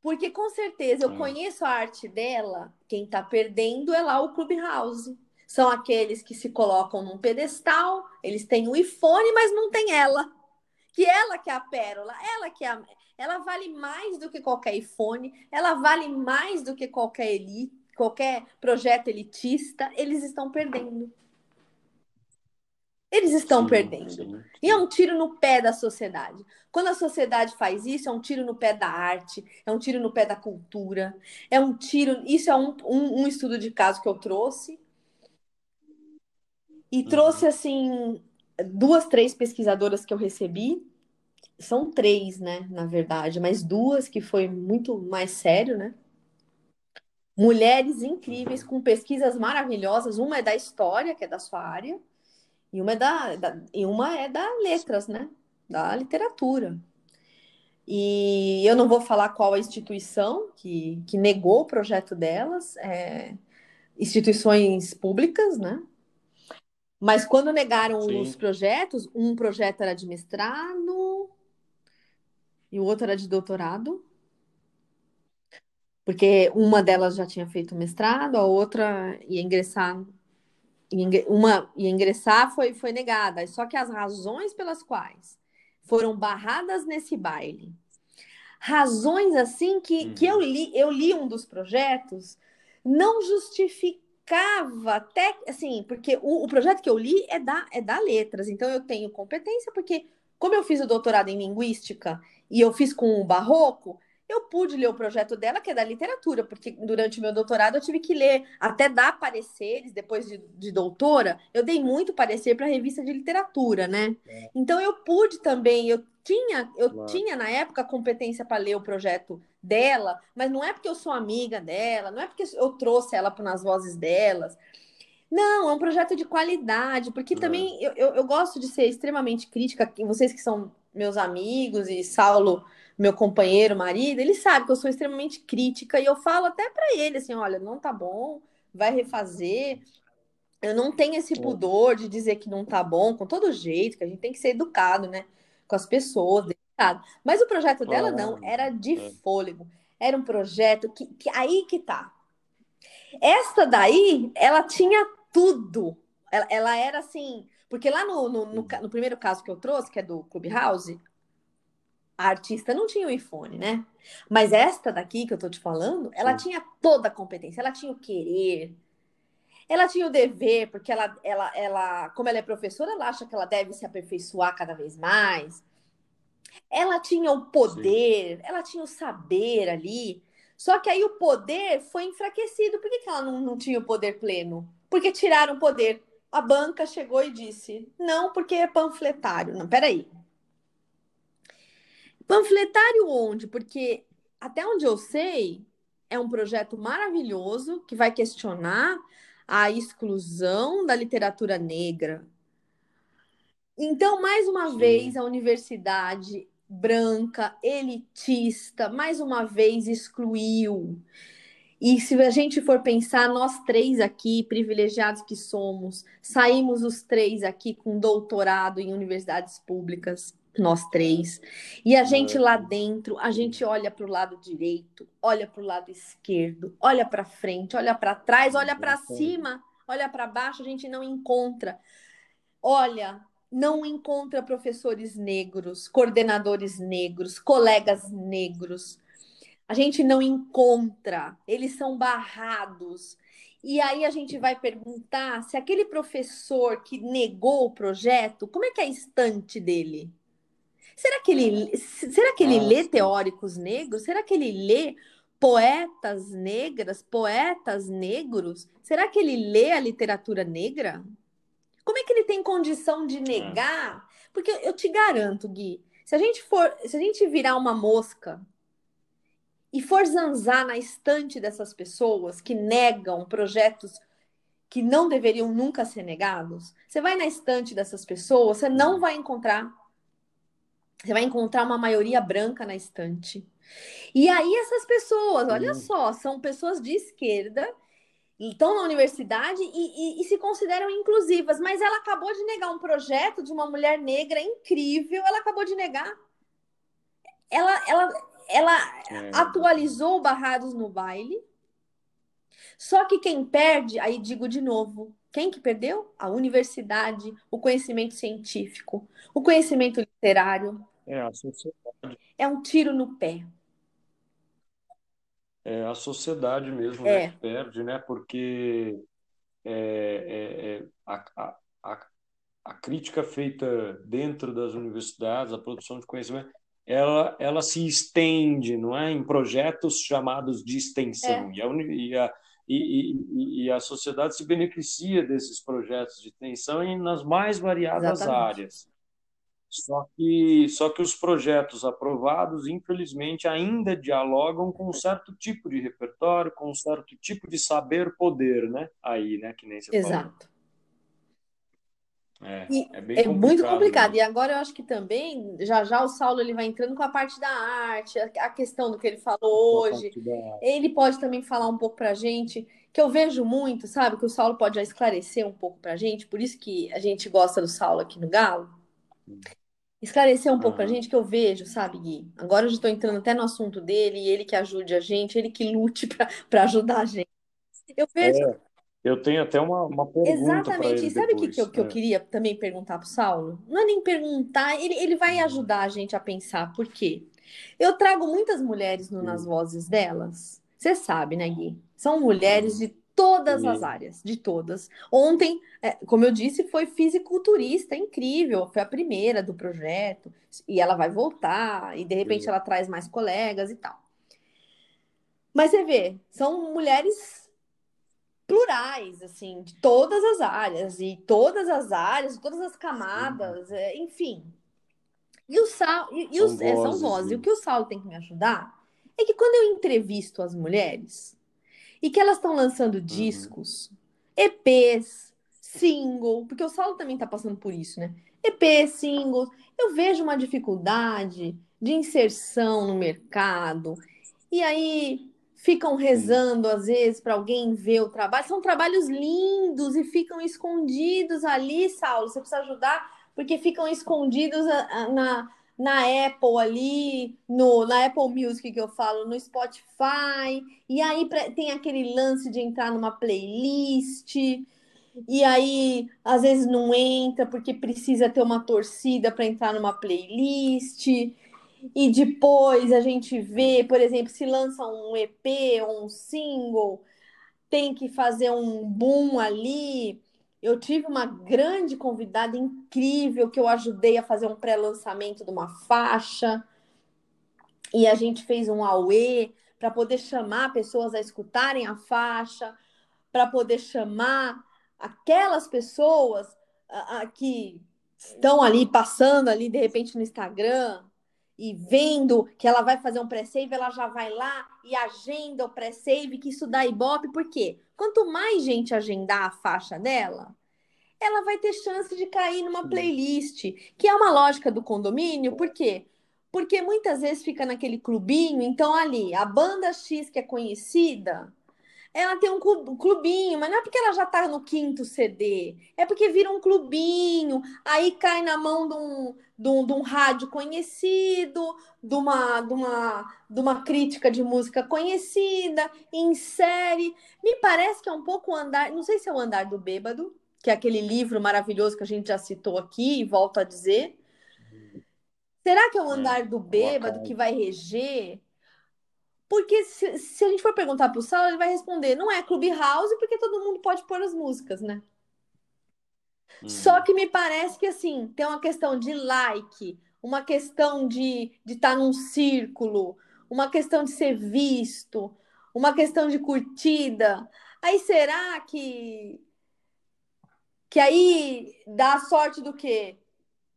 Porque com certeza eu É. conheço a arte dela. Quem tá perdendo é lá o Clubhouse. São aqueles que se colocam num pedestal, eles têm o iPhone, mas não tem ela. Que ela que é a pérola, ela que é a, ela vale mais do que qualquer iPhone, ela vale mais do que qualquer elite, qualquer projeto elitista, eles estão perdendo. Eles estão Sim, perdendo. E é um tiro no pé da sociedade. Quando a sociedade faz isso, é um tiro no pé da arte, é um tiro no pé da cultura, é um tiro. Isso é um, um, um estudo de caso que eu trouxe. E trouxe, assim, duas, três pesquisadoras que eu recebi. São três, né, na verdade, mas duas que foi muito mais sério, né? Mulheres incríveis, com pesquisas maravilhosas. Uma é da história, que é da sua área, e uma é da, da- e uma é da letras, né? Da literatura. E eu não vou falar qual a instituição que, que negou o projeto delas, é, instituições públicas, né? Mas quando negaram Sim. os projetos, um projeto era de mestrado e o outro era de doutorado. Porque uma delas já tinha feito mestrado, a outra ia ingressar uma ia ingressar foi, foi negada. Só que as razões pelas quais foram barradas nesse baile, razões assim que, que eu li, eu li um dos projetos, não justificava até assim, porque o, o projeto que eu li é da, é da letras, então eu tenho competência, porque como eu fiz o doutorado em linguística e eu fiz com o barroco, eu pude ler o projeto dela, que é da literatura, porque durante o meu doutorado eu tive que ler, até dar pareceres, depois de, de doutora, eu dei muito parecer para a revista de literatura, né? Então eu pude também, eu tinha, eu Claro. tinha na época competência para ler o projeto dela, mas não é porque eu sou amiga dela, não é porque eu trouxe ela nas vozes delas. Não, é um projeto de qualidade, porque É. também eu, eu, eu gosto de ser extremamente crítica, vocês que são meus amigos e Saulo, meu companheiro, marido, ele sabe que eu sou extremamente crítica e eu falo até para ele assim, olha, não tá bom, vai refazer. Eu não tenho esse pudor de dizer que não tá bom, com todo jeito, que a gente tem que ser educado, né? Com as pessoas, delicado. Mas o projeto dela não, era de é. fôlego. Era um projeto que, que aí que tá. Esta daí, ela tinha tudo. Ela, ela era assim, porque lá no, no, no, no primeiro caso que eu trouxe, que é do Clubhouse, a artista não tinha o iPhone, né? Mas esta daqui que eu tô te falando, ela Sim. tinha toda a competência, ela tinha o querer, ela tinha o dever, porque ela, ela, ela, como ela é professora, ela acha que ela deve se aperfeiçoar cada vez mais. Ela tinha o poder, ela tinha o saber ali. Só que aí o poder foi enfraquecido. Por que, que ela não, não tinha o poder pleno? Porque tiraram o poder. A banca chegou e disse: não, porque é panfletário. Não, peraí. Panfletário onde? Porque até onde eu sei, é um projeto maravilhoso que vai questionar a exclusão da literatura negra. Então, mais uma Sim. vez, a universidade branca, elitista, mais uma vez excluiu. E se a gente for pensar, nós três aqui, privilegiados que somos, saímos os três aqui com doutorado em universidades públicas, nós três. E a gente lá dentro, a gente olha para o lado direito, olha para o lado esquerdo, olha para frente, olha para trás, olha para cima, olha para baixo, a gente não encontra. Olha, não encontra professores negros, coordenadores negros, colegas negros. A gente não encontra, eles são barrados. E aí a gente vai perguntar se aquele professor que negou o projeto, como é que é a estante dele? Será que ele, será que ele Ah, lê teóricos negros? Será que ele lê poetas negras, poetas negros? Será que ele lê a literatura negra? Como é que ele tem condição de negar? Porque eu te garanto, Gui, se a gente for, se a gente virar uma mosca e for zanzar na estante dessas pessoas que negam projetos que não deveriam nunca ser negados, você vai na estante dessas pessoas, você não vai encontrar. Você vai encontrar uma maioria branca na estante. E aí essas pessoas, olha Uhum. só, são pessoas de esquerda estão na universidade e, e, e, se consideram inclusivas, mas ela acabou de negar um projeto de uma mulher negra incrível, ela acabou de negar. Ela, ela, ela é. atualizou Barrados no baile. Só que quem perde, aí digo de novo, quem que perdeu? A universidade, o conhecimento científico, o conhecimento literário. É a sociedade. É um tiro no pé é a sociedade mesmo né, é. né, que perde, né? Porque é, é, é a, a, a, crítica feita dentro das universidades, a produção de conhecimento, ela, ela se estende, não é, em projetos chamados de extensão. É. E, a, e, a, e, e, a sociedade se beneficia desses projetos de extensão em, nas mais variadas Exatamente. áreas. Só que, só que os projetos aprovados, infelizmente, ainda dialogam com um certo tipo de repertório, com um certo tipo de saber-poder, né? Aí, né? Que nem você Exato. Falou. É, é, é muito complicado. Né? E agora eu acho que também, já já o Saulo ele vai entrando com a parte da arte, a questão do que ele falou hoje. Ele pode também falar um pouco para gente, que eu vejo muito, sabe? Que o Saulo pode já esclarecer um pouco para gente, por isso que a gente gosta do Saulo aqui no Galo esclarecer um pouco para a gente que eu vejo, sabe, Gui? Agora eu já estou entrando até no assunto dele, ele que ajude a gente, ele que lute para ajudar a gente. Eu vejo. É, eu tenho até uma, uma pergunta. Exatamente. E sabe o que, que, eu, que é. eu queria também perguntar para o Saulo? Não é nem perguntar, ele, ele vai ajudar a gente a pensar. Por quê? Eu trago muitas mulheres no, nas vozes delas. Você sabe, né, Gui? São mulheres de todas as áreas, de todas. Ontem, é, como eu disse, foi fisiculturista, incrível, foi a primeira do projeto, e ela vai voltar, e de repente ela traz mais colegas e tal. Mas você vê, são mulheres plurais, assim, de todas as áreas, e todas as áreas, todas as camadas, é, enfim. E o Sal, e, e são, vozes, é, são vozes. E o que o Saulo tem que me ajudar é que quando eu entrevisto as mulheres, e que elas estão lançando uhum. discos, EPs, single, porque o Saulo também está passando por isso, né? EPs, singles. Eu vejo uma dificuldade de inserção no mercado. E aí ficam rezando às vezes para alguém ver o trabalho. São trabalhos lindos e ficam escondidos ali, Saulo. Você precisa ajudar porque ficam escondidos na, na Apple ali, no, na Apple Music que eu falo, no Spotify, e aí tem aquele lance de entrar numa playlist, e aí às vezes não entra porque precisa ter uma torcida para entrar numa playlist, e depois a gente vê, por exemplo, se lança um EP ou um single, tem que fazer um boom ali eu tive uma grande convidada incrível que eu ajudei a fazer um pré-lançamento de uma faixa. E a gente fez um AUE para poder chamar pessoas a escutarem a faixa, para poder chamar aquelas pessoas a, a, que estão ali passando ali de repente no Instagram e vendo que ela vai fazer um pré-save, ela já vai lá e agenda o pré-save, que isso dá ibope, por quê? Quanto mais gente agendar a faixa dela, ela vai ter chance de cair numa playlist, que é uma lógica do condomínio, por quê? Porque muitas vezes fica naquele clubinho, então ali, a banda X que é conhecida, ela tem um clubinho, mas não é porque ela já tá no quinto CD, é porque vira um clubinho, aí cai na mão de um, de um, de um rádio conhecido, de uma, de, uma, de uma crítica de música conhecida, insere. Me parece que é um pouco o andar, não sei se é o andar do bêbado, que é aquele livro maravilhoso que a gente já citou aqui, e volto a dizer. Será que é o andar do bêbado que vai reger? Porque se, se a gente for perguntar para o Saulo, ele vai responder: não é Clubhouse, porque todo mundo pode pôr as músicas, né? Só que me parece que assim, tem uma questão de like, uma questão de estar de tá num círculo, uma questão de ser visto, uma questão de curtida. Aí será que que aí dá a sorte do quê?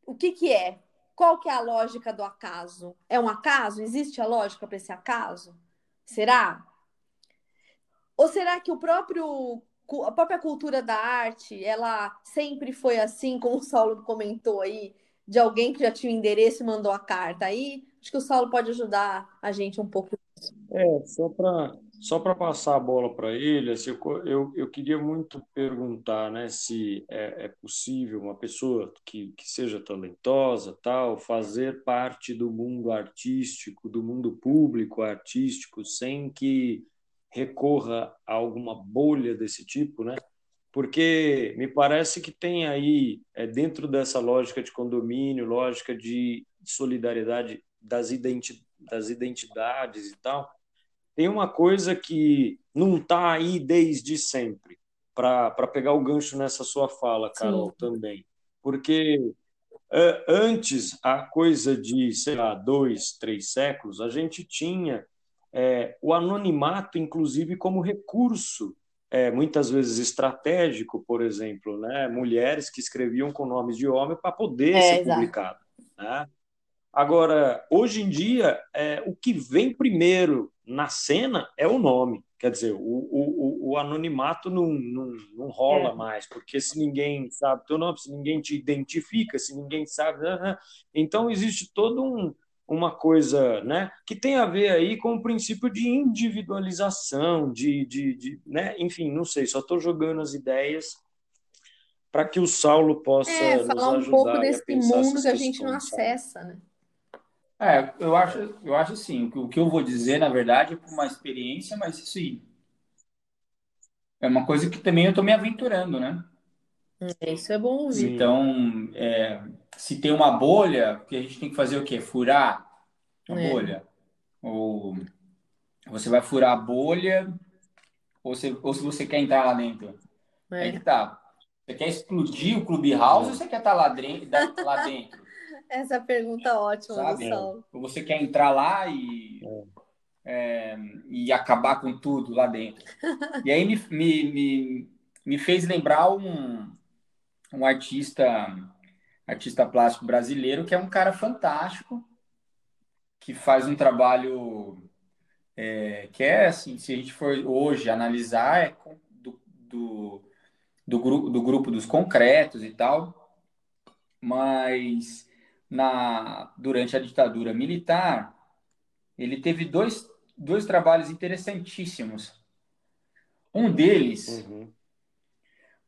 O que que é? Qual que é a lógica do acaso? É um acaso? Existe a lógica para esse acaso? Será? Ou será que o próprio a própria cultura da arte, ela sempre foi assim, como o Saulo comentou aí, de alguém que já tinha o endereço e mandou a carta. Aí acho que o Saulo pode ajudar a gente um pouco. É, só para Só para passar a bola para ele, assim, eu, eu queria muito perguntar né, se é, é possível uma pessoa que, que seja talentosa, tal, fazer parte do mundo artístico, do mundo público artístico, sem que recorra a alguma bolha desse tipo, né? Porque me parece que tem aí, é, dentro dessa lógica de condomínio, lógica de solidariedade das, identi das identidades e tal, tem uma coisa que não está aí desde sempre, para pegar o gancho nessa sua fala, Carol, Sim. também. Porque uh, antes, a coisa de, sei lá, dois, três séculos, a gente tinha é, o anonimato, inclusive, como recurso, é, muitas vezes estratégico, por exemplo, né? mulheres que escreviam com nomes de homem para poder é, ser exato. publicado. Né? Agora, hoje em dia, é, o que vem primeiro na cena é o nome. Quer dizer, o, o, o anonimato não, não, não rola é. mais, porque se ninguém sabe teu nome, se ninguém te identifica, se ninguém sabe. Então, existe todo um, uma coisa né, que tem a ver aí com o princípio de individualização, de, de, de né, enfim, não sei, só estou jogando as ideias para que o Saulo possa é, nos falar um pouco desse mundo que a gente não acessa, né? É, eu acho, eu acho assim, o que eu vou dizer, na verdade, é por uma experiência, mas sim. É uma coisa que também eu estou me aventurando, né? É, isso é bom ouvir. Então, é, se tem uma bolha, que a gente tem que fazer o quê? Furar a é. bolha. Ou você vai furar a bolha, ou, você, ou se você quer entrar lá dentro. É. Aí que tá. Você quer explodir o Clubhouse ou você quer estar tá lá, dentro, lá dentro? Essa pergunta é ótima, Sabe? Você quer entrar lá e, é, e acabar com tudo lá dentro. E aí me, me, me, me fez lembrar um, um artista, artista plástico brasileiro, que é um cara fantástico, que faz um trabalho é, que é assim, se a gente for hoje analisar, é do, do, do, grupo, do grupo dos concretos e tal, mas na, durante a ditadura militar, ele teve dois, dois trabalhos interessantíssimos. Um deles, uhum.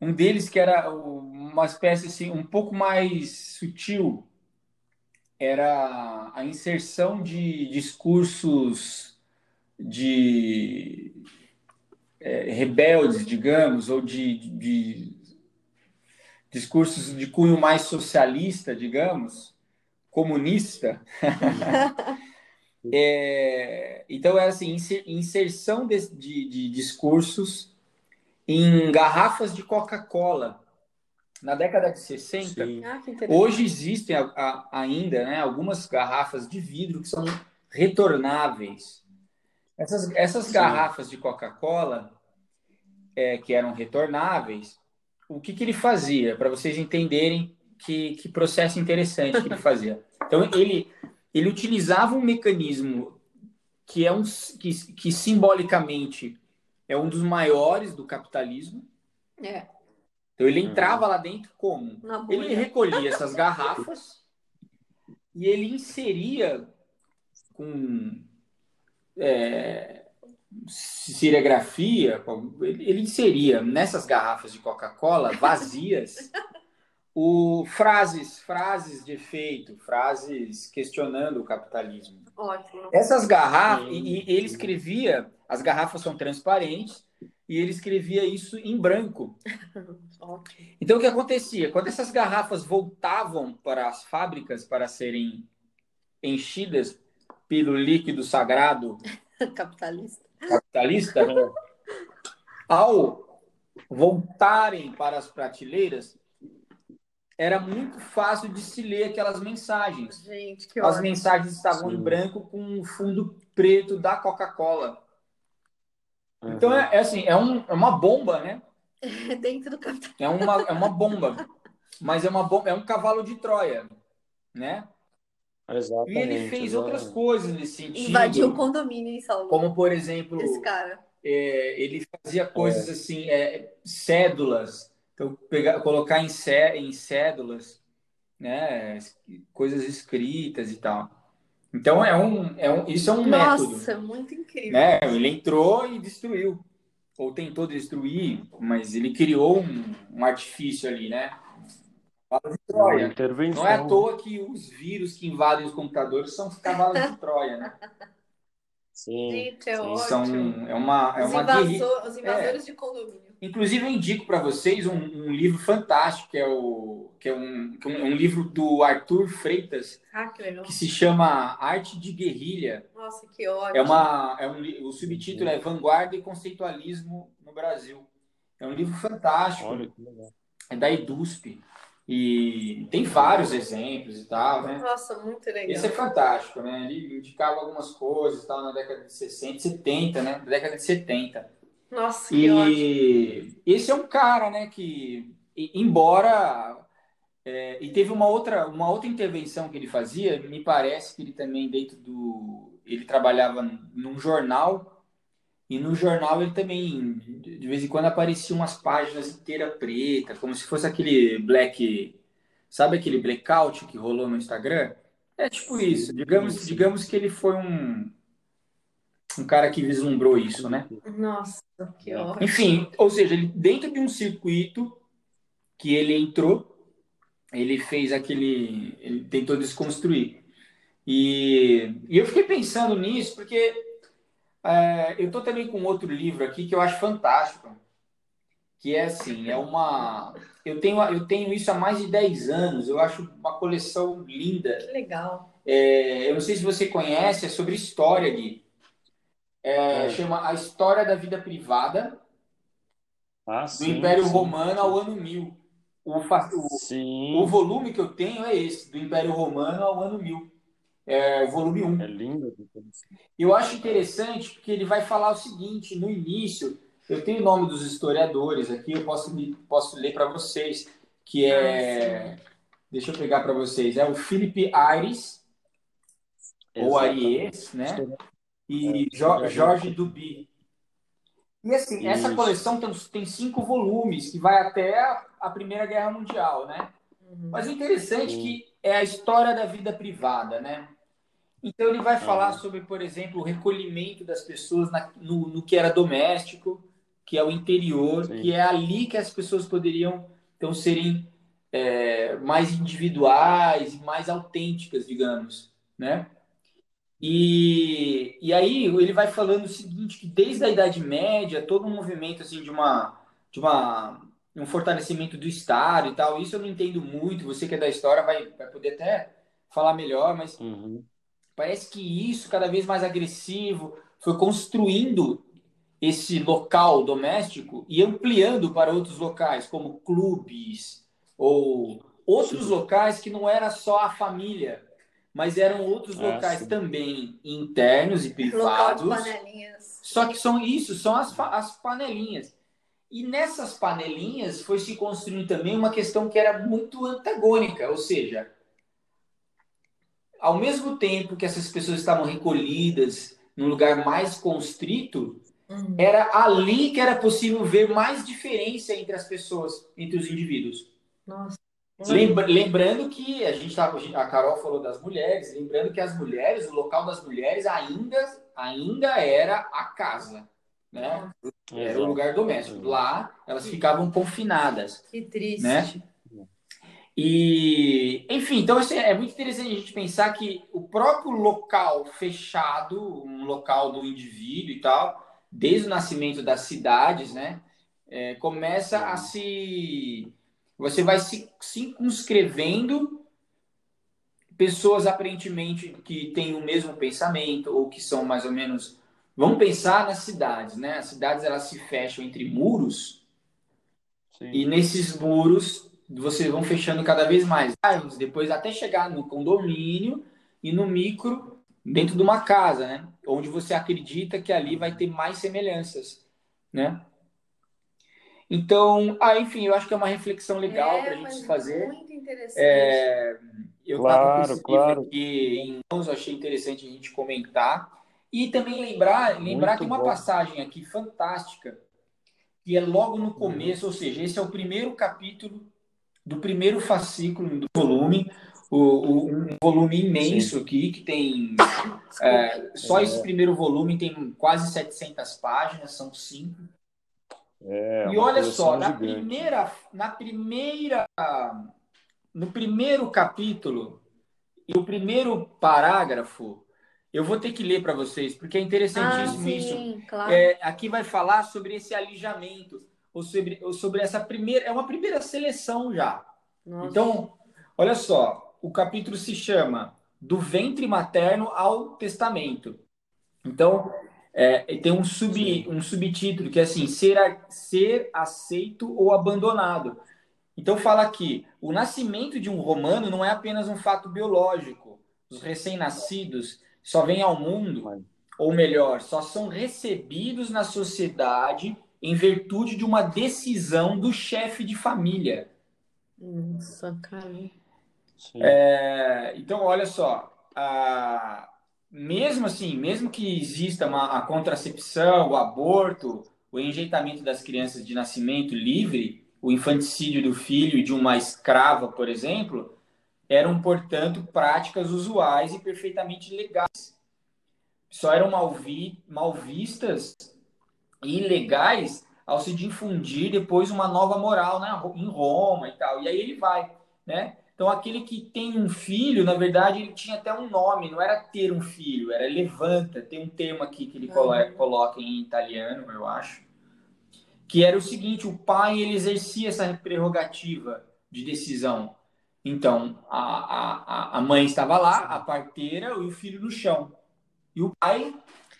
Um deles que era uma espécie assim, um pouco mais sutil, era a inserção de discursos de é, rebeldes, digamos, ou de, de discursos de cunho mais socialista, digamos, comunista. é, então, é assim, inserção de, de, de discursos em garrafas de Coca-Cola. Na década de 60, ah, hoje existem a, a, ainda né, algumas garrafas de vidro que são retornáveis. Essas, essas garrafas de Coca-Cola, é, que eram retornáveis, o que, que ele fazia? Para vocês entenderem que, que processo interessante que ele fazia. Então, ele, ele utilizava um mecanismo que é um que, que simbolicamente é um dos maiores do capitalismo. É. Então ele entrava lá dentro como? Ele recolhia essas garrafas e ele inseria com é, serigrafia, ele inseria nessas garrafas de Coca-Cola vazias o frases, frases de efeito, frases questionando o capitalismo. Ótimo. Essas garrafas, e, e, ele escrevia, as garrafas são transparentes, e ele escrevia isso em branco. então o que acontecia? Quando essas garrafas voltavam para as fábricas para serem enchidas pelo líquido sagrado capitalista, capitalista ao voltarem para as prateleiras, era muito fácil de se ler aquelas mensagens. Gente, que As mensagens estavam Sim. em branco com um fundo preto da Coca-Cola. Uhum. Então é, é, assim, é, um, é uma bomba, né? Dentro do É uma, é uma bomba. Mas é uma bomba, é um cavalo de Troia, né? Exatamente, e ele fez exatamente. outras coisas nesse sentido. Invadiu o condomínio em Salvador. Como, por exemplo, Esse cara. É, ele fazia coisas é. assim, é, cédulas então, pegar, colocar em, cé, em cédulas, né, coisas escritas e tal. Então é um, é um isso é um Nossa, método. Nossa, muito incrível. Né? Ele entrou e destruiu, ou tentou destruir, mas ele criou um, um artifício ali, né? Cavalos de Troia. Não é à toa que os vírus que invadem os computadores são os cavalos de Troia, né? Sim. Gente, é Sim, são, é uma, é os, uma invasor, os invasores é. de condomínio. Inclusive, eu indico para vocês um, um, livro fantástico, que é, o, que é um, que é um, livro do Arthur Freitas, ah, que, legal. que se chama Arte de Guerrilha. Nossa, que ótimo. É uma, é um, o subtítulo é Vanguarda e Conceitualismo no Brasil. É um livro fantástico. Olha, que legal. É da EDUSP. E tem vários exemplos e tal, né? Nossa, muito legal. Esse é fantástico, né? Ele indicava algumas coisas tal, na década de 60, 70, né? Na década de 70. Nossa, que e ótimo. esse é um cara, né, que embora é, e teve uma outra uma outra intervenção que ele fazia, me parece que ele também dentro do ele trabalhava num jornal e no jornal ele também, de vez em quando, apareciam umas páginas inteiras pretas, como se fosse aquele black. Sabe aquele blackout que rolou no Instagram? É tipo isso. Digamos, digamos que ele foi um, um cara que vislumbrou isso, né? Nossa, que ótimo. Enfim, ou seja, ele, dentro de um circuito que ele entrou, ele fez aquele. Ele tentou desconstruir. E, e eu fiquei pensando nisso, porque é, eu estou também com outro livro aqui que eu acho fantástico, que é assim, é uma... Eu tenho, eu tenho isso há mais de 10 anos, eu acho uma coleção linda. Que legal. É, eu não sei se você conhece, é sobre história, Gui. É, é. Chama A História da Vida Privada, ah, do sim, Império sim, Romano sim. ao ano 1000. O, o, o, volume que eu tenho é esse, do Império Romano ao ano 1000 é, volume 1. É lindo. Eu acho interessante porque ele vai falar o seguinte, no início, eu tenho o nome dos historiadores aqui, eu posso, posso ler para vocês, que é... Ah, deixa eu pegar para vocês. É o Philip Aires, ou Aries, né? E é, Jorge Duby. E assim, Isso. essa coleção tem, tem cinco volumes, que vai até a, a Primeira Guerra Mundial, né? Uhum. Mas o interessante é que é a história da vida privada, né? Então ele vai falar uhum. sobre, por exemplo, o recolhimento das pessoas na, no, no, que era doméstico, que é o interior, Sim. que é ali que as pessoas poderiam então serem é, mais individuais e mais autênticas, digamos, né? E, e aí ele vai falando o seguinte, que desde a Idade Média, todo um movimento assim de uma de uma um fortalecimento do Estado e tal. Isso eu não entendo muito. Você que é da história vai, vai poder até falar melhor, mas uhum. parece que isso, cada vez mais agressivo, foi construindo esse local doméstico e ampliando para outros locais, como clubes ou outros sim. locais que não era só a família, mas eram outros é, locais também internos e privados. Local de panelinhas. Só que são isso, são as, as panelinhas. E nessas panelinhas foi se construindo também uma questão que era muito antagônica, ou seja, ao mesmo tempo que essas pessoas estavam recolhidas num lugar mais constrito, uhum. era ali que era possível ver mais diferença entre as pessoas, entre os indivíduos. Nossa. Lembra, lembrando que a gente tá, a Carol falou das mulheres, lembrando que as mulheres, o local das mulheres ainda, ainda era a casa né? Era o lugar doméstico. Lá, elas ficavam confinadas. Que triste. Né? E, enfim, então assim, é muito interessante a gente pensar que o próprio local fechado, um local do indivíduo e tal, desde o nascimento das cidades, né? É, começa a se. Você vai se circunscrevendo pessoas aparentemente que têm o mesmo pensamento ou que são mais ou menos Vamos pensar nas cidades, né? As cidades elas se fecham entre muros Sim. e nesses muros vocês vão fechando cada vez mais, depois até chegar no condomínio e no micro dentro de uma casa, né? Onde você acredita que ali vai ter mais semelhanças, né? Então, ah, enfim, eu acho que é uma reflexão legal é, para a gente fazer. Muito interessante. É, eu claro, com esse claro. aqui em mãos, eu achei interessante a gente comentar. E também lembrar, lembrar que uma bom. passagem aqui fantástica, que é logo no começo, uhum. ou seja, esse é o primeiro capítulo do primeiro fascículo do volume, o, o, um volume imenso Sim. aqui, que tem. É, só é. esse primeiro volume tem quase 700 páginas, são cinco. É, e olha só, na primeira, na primeira. No primeiro capítulo, e o primeiro parágrafo, eu vou ter que ler para vocês, porque é interessantíssimo ah, sim, isso. Claro. É, aqui vai falar sobre esse alijamento, ou sobre, ou sobre essa primeira. É uma primeira seleção já. Nossa. Então, olha só, o capítulo se chama Do Ventre Materno ao Testamento. Então, é, tem um, sub, um subtítulo que é assim: ser, ser aceito ou abandonado. Então fala aqui, o nascimento de um romano não é apenas um fato biológico. Os recém-nascidos só vêm ao mundo, ou melhor, só são recebidos na sociedade em virtude de uma decisão do chefe de família. Nossa, cara. É, então, olha só, a, mesmo assim, mesmo que exista uma, a contracepção, o aborto, o enjeitamento das crianças de nascimento livre, o infanticídio do filho de uma escrava, por exemplo, eram, portanto, práticas usuais e perfeitamente legais. Só eram mal, vi, mal vistas e ilegais ao se difundir depois uma nova moral né, em Roma e tal. E aí ele vai, né? Então, aquele que tem um filho, na verdade, ele tinha até um nome, não era ter um filho, era levanta. Tem um termo aqui que ele coloca em italiano, eu acho que era o seguinte: o pai ele exercia essa prerrogativa de decisão. Então, a, a, a mãe estava lá, a parteira e o filho no chão. E o pai,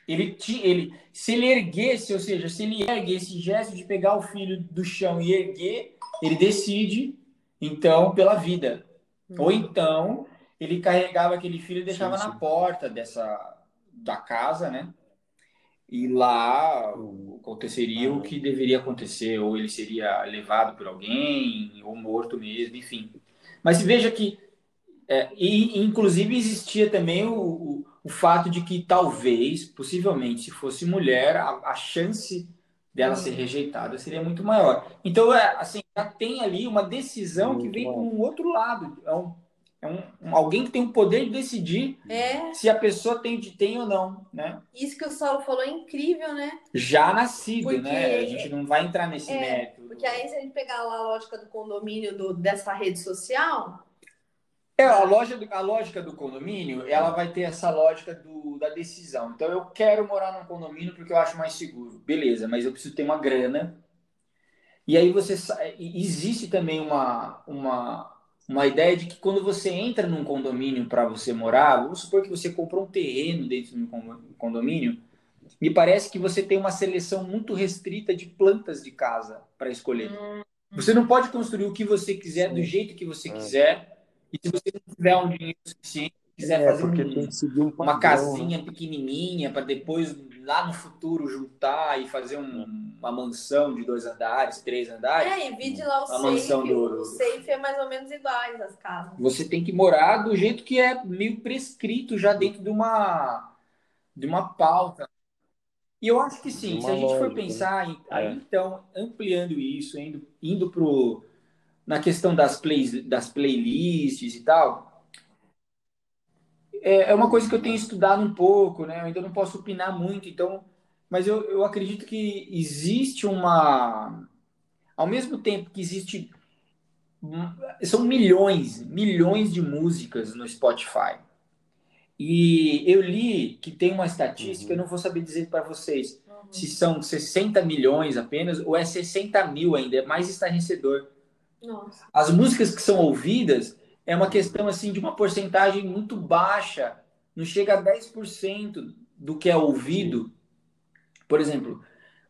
ele, ele, se ele erguesse, ou seja, se ele ergue esse gesto de pegar o filho do chão e erguer, ele decide, então, pela vida. Ou então, ele carregava aquele filho e deixava sim, sim. na porta dessa da casa, né? e lá aconteceria o que deveria acontecer, ou ele seria levado por alguém, ou morto mesmo, enfim. Mas veja que, é, e inclusive existia também o, o, o, fato de que talvez, possivelmente, se fosse mulher, a, a chance dela ser rejeitada seria muito maior. Então, é, assim, já tem ali uma decisão muito que vem com um outro lado. É um, é um, um, alguém que tem o poder de decidir é. se a pessoa tem, tem ou não, né? Isso que o Saulo falou é incrível, né? Já nascido, porque... né? A gente não vai entrar nesse é, método. Porque aí, se a gente pegar lá a lógica do condomínio do, dessa rede social... É, a, loja a lógica do condomínio, ela vai ter essa lógica do, da decisão. Então, eu quero morar num condomínio porque eu acho mais seguro. Beleza, mas eu preciso ter uma grana. E aí você... Existe também uma... uma uma ideia de que quando você entra num condomínio para você morar, vamos supor que você comprou um terreno dentro de um condomínio, me parece que você tem uma seleção muito restrita de plantas de casa para escolher. Hum. Você não pode construir o que você quiser do jeito que você é. quiser. E se você não tiver um dinheiro suficiente, quiser é, fazer um, um uma casinha né? pequenininha para depois lá no futuro juntar e fazer um, uma mansão de dois andares, três andares. É, e vide lá o safe. Mansão do... O safe é mais ou menos iguais as casas. Você tem que morar do jeito que é meio prescrito já dentro de uma de uma pauta. E eu acho que sim, se a gente for né? pensar em, é. aí, então ampliando isso, indo indo pro na questão das plays, das playlists e tal, é, é uma coisa que eu tenho estudado um pouco, né? Eu ainda não posso opinar muito, então, mas eu, eu acredito que existe uma, ao mesmo tempo que existe são milhões, milhões de músicas no Spotify. E eu li que tem uma estatística, uhum. eu não vou saber dizer para vocês uhum. se são 60 milhões apenas ou é 60 mil ainda, é mais estarrecedor. Nossa. As músicas que são ouvidas é uma questão assim de uma porcentagem muito baixa, não chega a 10% do que é ouvido. Por exemplo,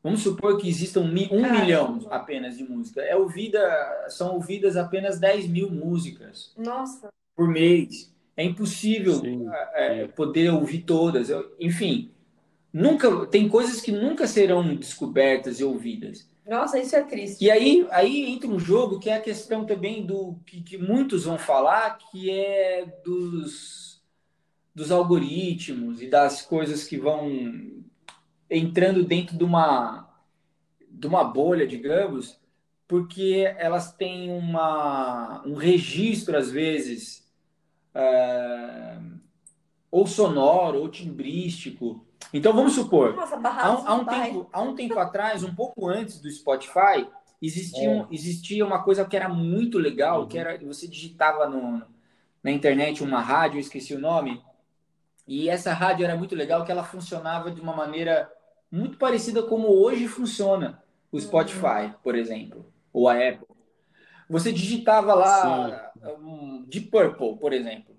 vamos supor que existam um milhão apenas de música. É ouvida, são ouvidas apenas 10 mil músicas Nossa. por mês. É impossível sim, é, poder ouvir todas. Enfim, nunca tem coisas que nunca serão descobertas e ouvidas. Nossa, isso é triste. E aí, aí entra um jogo que é a questão também do que, que muitos vão falar, que é dos, dos algoritmos e das coisas que vão entrando dentro de uma, de uma bolha, digamos, porque elas têm uma, um registro, às vezes, uh, ou sonoro, ou timbrístico. Então vamos supor, Nossa, há, um, há, um tempo, há um tempo atrás, um pouco antes do Spotify, existia, é. existia uma coisa que era muito legal, uhum. que era você digitava no, na internet uma rádio, eu esqueci o nome, e essa rádio era muito legal, que ela funcionava de uma maneira muito parecida como hoje funciona o Spotify, uhum. por exemplo, ou a Apple. Você digitava lá um, Deep Purple, por exemplo,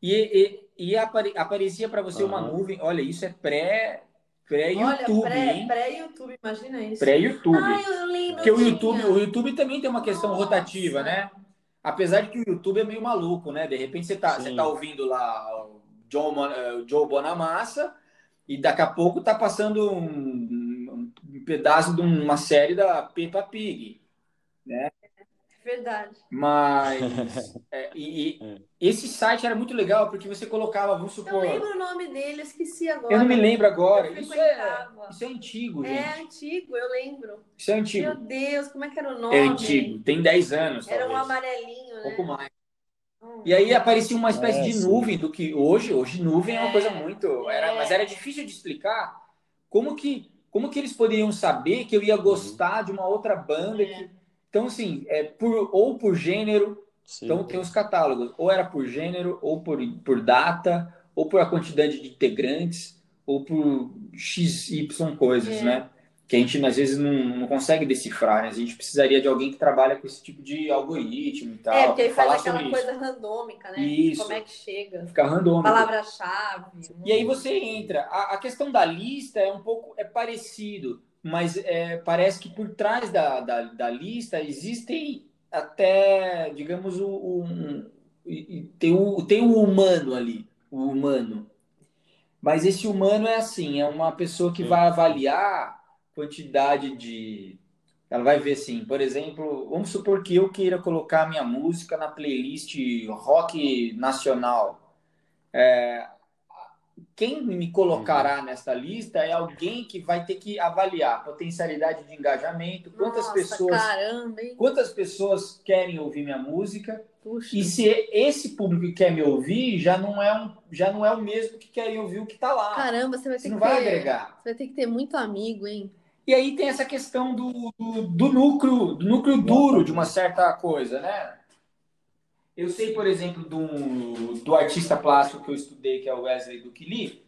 e, e, e apare, aparecia para você uhum. uma nuvem. Olha, isso é pré pré-YouTube, pré, pré-YouTube, imagina isso. Pré-YouTube. Ah, eu lembro. Porque o YouTube, o YouTube também tem uma questão Nossa. rotativa, né? Apesar de que o YouTube é meio maluco, né? De repente você tá, você tá ouvindo lá o Joe, uh, Joe Bonamassa e daqui a pouco tá passando um, um pedaço de uma série da Peppa Pig, né? Verdade. Mas é, e, e é. esse site era muito legal porque você colocava, vamos supor. Eu lembro o nome dele, esqueci agora. Eu não me lembro agora. Isso é, isso é antigo, é gente. É antigo, eu lembro. Isso é antigo. Meu Deus, como é que era o nome? É antigo, tem 10 anos. Era talvez. um amarelinho, né? Um pouco mais. Hum. E aí aparecia uma espécie é, de nuvem do que hoje, hoje nuvem é, uma coisa muito, era, mas era difícil de explicar como que como que eles poderiam saber que eu ia gostar de uma outra banda que então, assim, é por, ou por gênero, Sim. então tem os catálogos, ou era por gênero, ou por, por data, ou por a quantidade de integrantes, ou por x, y coisas, é. né? Que a gente, às vezes, não, não consegue decifrar, né? A gente precisaria de alguém que trabalha com esse tipo de algoritmo e tal. É, porque aí faz aquela coisa isso. randômica, né? Isso. Como é que chega. Fica randômico. Palavra-chave. E aí você entra. A, a questão da lista é um pouco é parecido mas é, parece que por trás da, da, da, lista existem até, digamos, o, um, tem, o, tem o humano ali, o humano. Mas esse humano é assim, é uma pessoa que vai avaliar quantidade de. Ela vai ver assim, por exemplo, vamos supor que eu queira colocar minha música na playlist rock nacional. É, quem me colocará uhum. nesta lista é alguém que vai ter que avaliar potencialidade de engajamento, quantas Nossa, pessoas caramba, quantas pessoas querem ouvir minha música. Puxa. E se esse público que quer me ouvir já não é um, já não é o mesmo que querem ouvir o que está lá. Caramba, você vai ter você que não ter, vai agregar. Você vai ter que ter muito amigo, hein? E aí tem essa questão do, do, do núcleo, do núcleo duro de uma certa coisa, né? Eu sei, por exemplo, do, do artista plástico que eu estudei, que é o Wesley Duquili,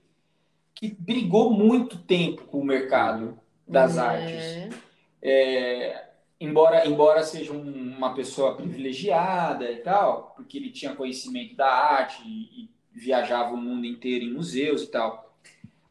que brigou muito tempo com o mercado das é. artes. É, embora, embora seja um, uma pessoa privilegiada e tal, porque ele tinha conhecimento da arte e, e viajava o mundo inteiro em museus e tal.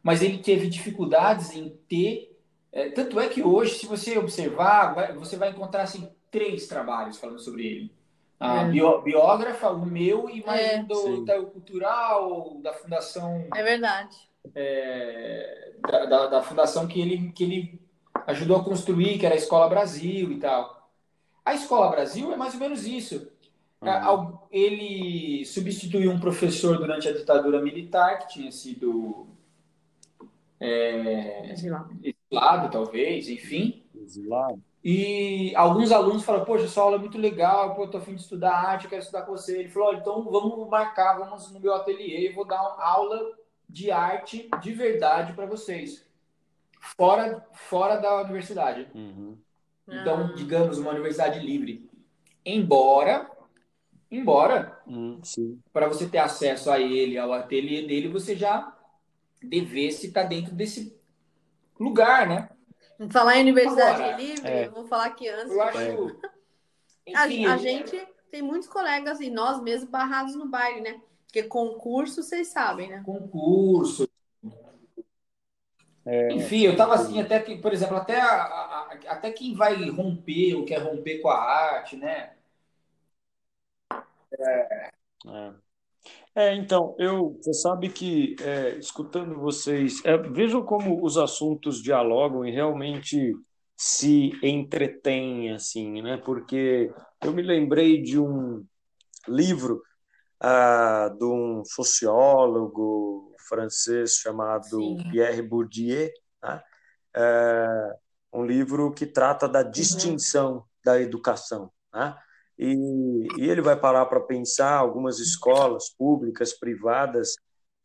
Mas ele teve dificuldades em ter. É, tanto é que hoje, se você observar, vai, você vai encontrar assim, três trabalhos falando sobre ele a é. bio, biógrafa, o meu e mais é. do Itaú Cultural, da Fundação. É verdade. É, da, da, da, fundação que ele, que ele ajudou a construir, que era a Escola Brasil e tal. A Escola Brasil é mais ou menos isso. Uhum. Ele substituiu um professor durante a ditadura militar, que tinha sido é, exilado. exilado, talvez, enfim. Exilado. E alguns alunos falaram, poxa, essa aula é muito legal, pô, eu tô afim de estudar arte, eu quero estudar com você. Ele falou, então vamos marcar, vamos no meu ateliê, eu vou dar uma aula de arte de verdade para vocês, fora, fora da universidade. Uhum. Então, ah. digamos, uma universidade livre. Embora, embora, uhum, para você ter acesso a ele, ao ateliê dele, você já devesse estar tá dentro desse lugar, né? Falar em universidade Agora, livre, é. vou falar que antes. Eu acho. Enfim, a, a, gente tem muitos colegas e nós mesmos barrados no baile, né? Porque concurso, vocês sabem, né? Concurso. É, Enfim, eu tava assim, até que, por exemplo, até, a, a, até quem vai romper ou quer romper com a arte, né? É. é. É, então, eu, você sabe que, é, escutando vocês, é, vejam como os assuntos dialogam e realmente se entretêm, assim, né? Porque eu me lembrei de um livro ah, de um sociólogo francês chamado Sim. Pierre Bourdieu, né? é, um livro que trata da uhum. distinção uhum. da educação, né? E, e ele vai parar para pensar algumas escolas públicas, privadas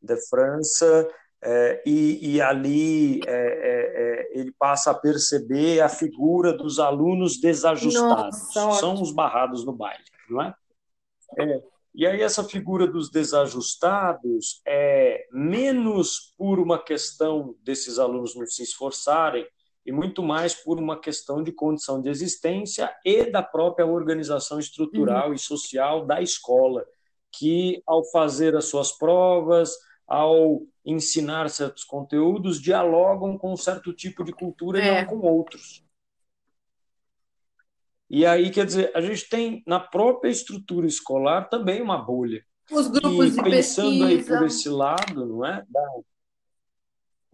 da França, é, e, e, ali é, é, é ele passa a perceber a figura dos alunos desajustados, Nossa, são os barrados no baile, não é? é? E aí essa figura dos desajustados é menos por uma questão desses alunos não se esforçarem e muito mais por uma questão de condição de existência e da própria organização estrutural uhum. e social da escola, que ao fazer as suas provas, ao ensinar certos conteúdos, dialogam com um certo tipo de cultura é. e não com outros. E aí, quer dizer, a gente tem na própria estrutura escolar também uma bolha. Os grupos e de pensando pesquisa. aí por esse lado, não é?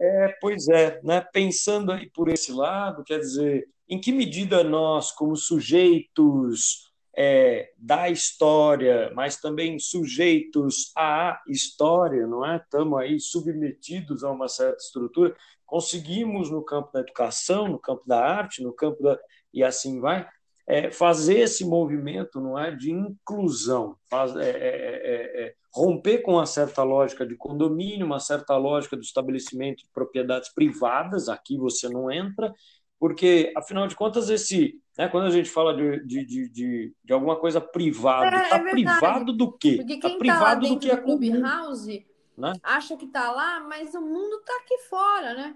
É, pois é, né? Pensando aí por esse lado, quer dizer, em que medida nós, como sujeitos é, da história, mas também sujeitos à história, não é? Estamos aí submetidos a uma certa estrutura. Conseguimos no campo da educação, no campo da arte, no campo da e assim vai, é, fazer esse movimento, não é, de inclusão, faz, é, é, é, romper com uma certa lógica de condomínio, uma certa lógica do estabelecimento de propriedades privadas. Aqui você não entra porque, afinal de contas, esse, né, quando a gente fala de, de, de, de, de alguma coisa privada, está é, é privado do quê? Porque tá quem está privado tá do que é Clubhouse né? acha que está lá, mas o mundo está aqui fora, né?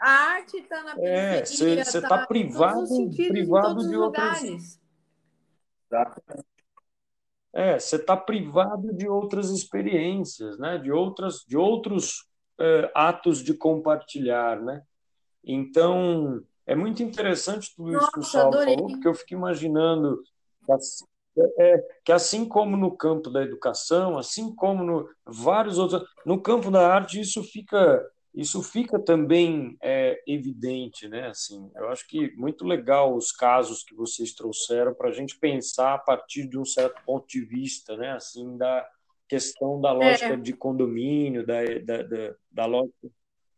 A arte está na é, periferia. É, você está tá privado, privado de outras. Lugares. É, você está privado de outras experiências, né? De outras, de outros é, atos de compartilhar, né? Então, é muito interessante tudo isso Nossa, que o Saulo adorei. falou, porque eu fico imaginando que assim, é, que assim como no campo da educação, assim como no vários outros, no campo da arte isso fica isso fica também é, evidente, né? Assim, eu acho que muito legal os casos que vocês trouxeram para a gente pensar a partir de um certo ponto de vista, né? Assim, da questão da lógica é. de condomínio, da, da, da, da lógica